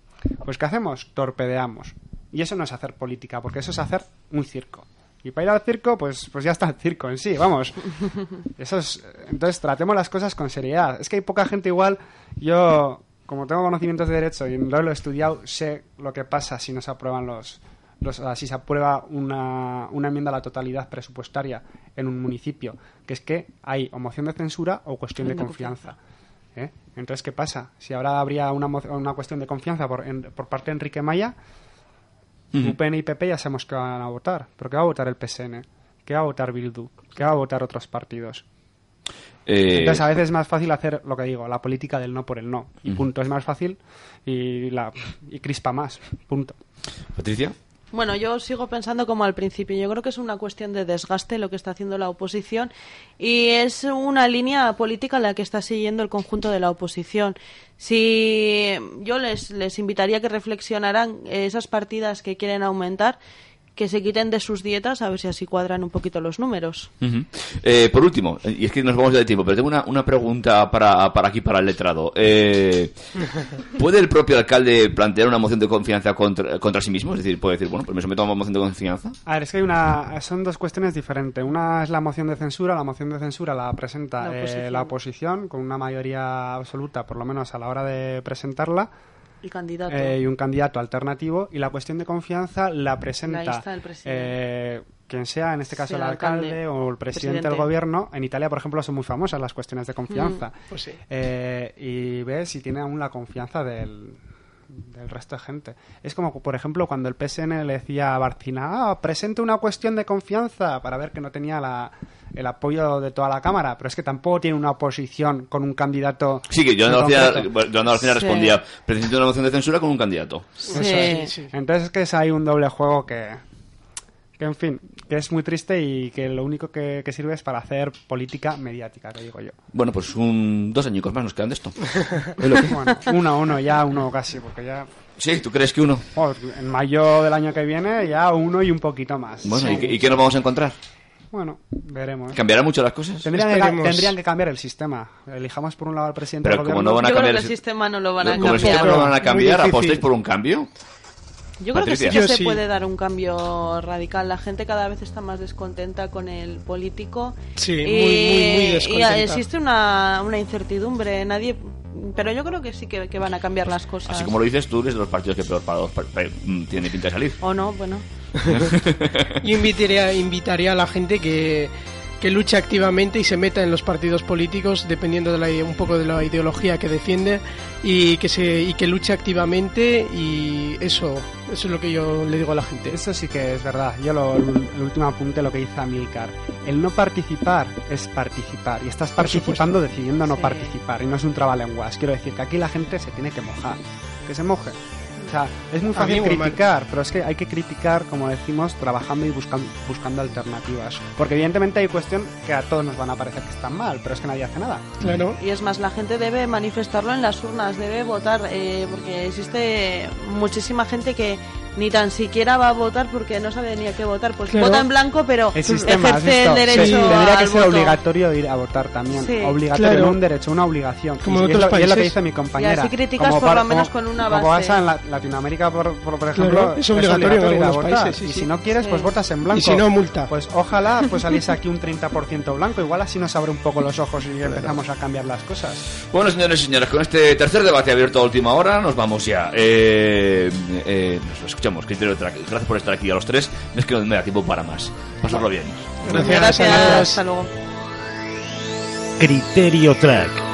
pues ¿qué hacemos? Torpedeamos. Y eso no es hacer política, porque eso es hacer un circo. Y para ir al circo, pues, pues ya está el circo en sí, vamos. Eso es, entonces tratemos las cosas con seriedad. Es que hay poca gente igual. Yo, como tengo conocimientos de derecho y lo he estudiado, sé lo que pasa si no se aprueban los, los si se aprueba una, una enmienda a la totalidad presupuestaria en un municipio, que es que hay o moción de censura o cuestión de confianza. ¿Eh? Entonces, ¿qué pasa? Si ahora habría una, una cuestión de confianza por, en- por parte de Enrique Maya, UPN y PP ya sabemos que van a votar. ¿Pero qué va a votar el PSN? ¿Qué va a votar Bildu? ¿Qué va a votar otros partidos? Eh, Entonces, a veces es más fácil hacer lo que digo, la política del no por el no. Y punto. Es más fácil y, la, y crispa más. Punto. Patricia. Bueno, yo sigo pensando como al principio. Yo creo que es una cuestión de desgaste lo que está haciendo la oposición y es una línea política la que está siguiendo el conjunto de la oposición. Si yo les, les invitaría a que reflexionaran esas partidas que quieren aumentar, que se quiten de sus dietas a ver si así cuadran un poquito los números. Eh, por último, y es que nos vamos ya de tiempo, pero tengo una, una pregunta para, para aquí, para el letrado. Eh, ¿Puede el propio alcalde plantear una moción de confianza contra, contra sí mismo? Es decir, puede decir, bueno, pues me someto a una moción de confianza. A ver, es que hay una, son dos cuestiones diferentes. Una es la moción de censura. La moción de censura la presenta La eh, la oposición con una mayoría absoluta, por lo menos a la hora de presentarla. El candidato. eh, y un candidato alternativo y la cuestión de confianza la presenta Ahí está el presidente. eh, quien sea, en este caso Sí, el el alcalde, alcalde. o el presidente, Presidente. del gobierno. En Italia, por ejemplo, son muy famosas las cuestiones de confianza. Pues sí. Eh, y ves si tiene aún la confianza del, del resto de gente. Es como, por ejemplo, cuando el PSN le decía a Barcina, ah, presente una cuestión de confianza para ver que no tenía la, el apoyo de toda la Cámara, pero es que tampoco tiene una oposición con un candidato. Sí, que concreto. bueno, Yolanda García Sí. respondía, presento una moción de censura con un candidato. Sí. Eso es. sí. Entonces es que es ahí un doble juego que, que en fin, que es muy triste y que lo único que, que sirve es para hacer política mediática, que digo yo. Bueno, pues un, dos añicos más nos quedan de esto. Bueno, uno a uno, ya uno casi, porque ya Sí, ¿tú crees que uno? en mayo del año que viene ya uno y un poquito más. Bueno, ¿y, y qué nos vamos a encontrar? Bueno, veremos. ¿Cambiarán mucho las cosas? Tendrían que, tendrían que cambiar el sistema. Elijamos por un lado al presidente Pero del como gobierno. no van a Yo creo cambiar que el sistema no lo van a como el sistema cambiar. no lo van a cambiar. ¿apostáis por un cambio? Yo creo que sí que Yo se sí. puede dar un cambio radical. La gente cada vez está más descontenta con el político. Sí, y, muy, muy, muy y descontenta. existe una, una incertidumbre. Nadie, pero yo creo que sí que, que van a cambiar las cosas. Así como lo dices tú, eres de los partidos que peor parados pa- pa- tiene pinta de salir. O no, bueno. Yo invitaría, invitaría a la gente que, que luche activamente y se meta en los partidos políticos dependiendo de la, un poco de la ideología que defiende y que se y que luche activamente y eso eso es lo que yo le digo a la gente. Eso sí que es verdad. Yo lo, el último apunte lo que dice Amilcar. El no participar es participar. Y estás participando decidiendo no Sí. participar. Y no es un trabalenguas. Quiero decir que aquí la gente se tiene que mojar. Que se moje. O sea, es muy fácil criticar, pero es que hay que criticar, como decimos, trabajando y buscando, buscando alternativas. Porque evidentemente hay cuestión que a todos nos van a parecer que están mal, pero es que nadie hace nada. Claro. Y es más, la gente debe manifestarlo en las urnas, debe votar, eh, porque existe muchísima gente que ni tan siquiera va a votar porque no sabe ni a qué votar. Pues Claro. vota en blanco, pero El sistema, ¿has ejerce el derecho Sí, tendría que al ser voto. obligatorio ir a votar también. Sí. Obligatorio, Claro. no un derecho, una obligación. Como y, en es otros lo, y es lo que países. dice mi compañera. Y así criticas Como por lo menos con una Como base. pasa en la- Latinoamérica, por, por, por ejemplo, Claro, es obligatorio ir a votar. países, sí, y sí. si no quieres, pues votas en blanco. Y si no, multa. Pues ojalá pues saliese aquí un 30% blanco. Igual así nos abre un poco los ojos y empezamos a cambiar las cosas. Bueno, señores y señoras, con este tercer debate abierto a última hora, nos vamos ya. Eh, eh, nos escuchamos. Criterio Track. Gracias por estar aquí a los tres. Es que no me da tiempo para más. Pasarlo bien. Gracias. Gracias, hasta luego. Criterio Track.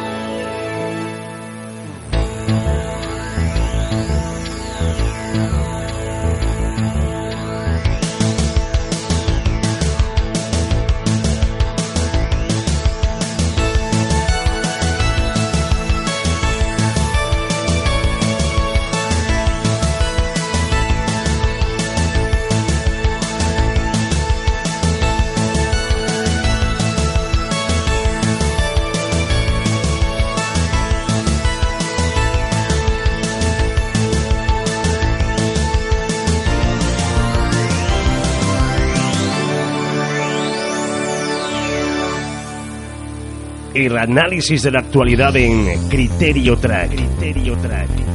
Análisis de la actualidad en Criterio Track.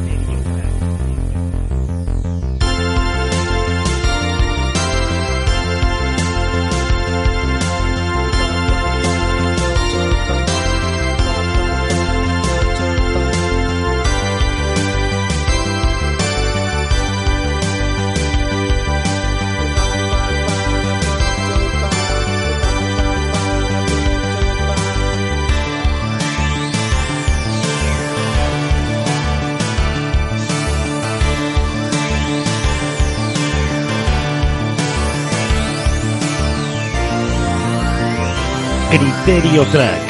Criterio Track.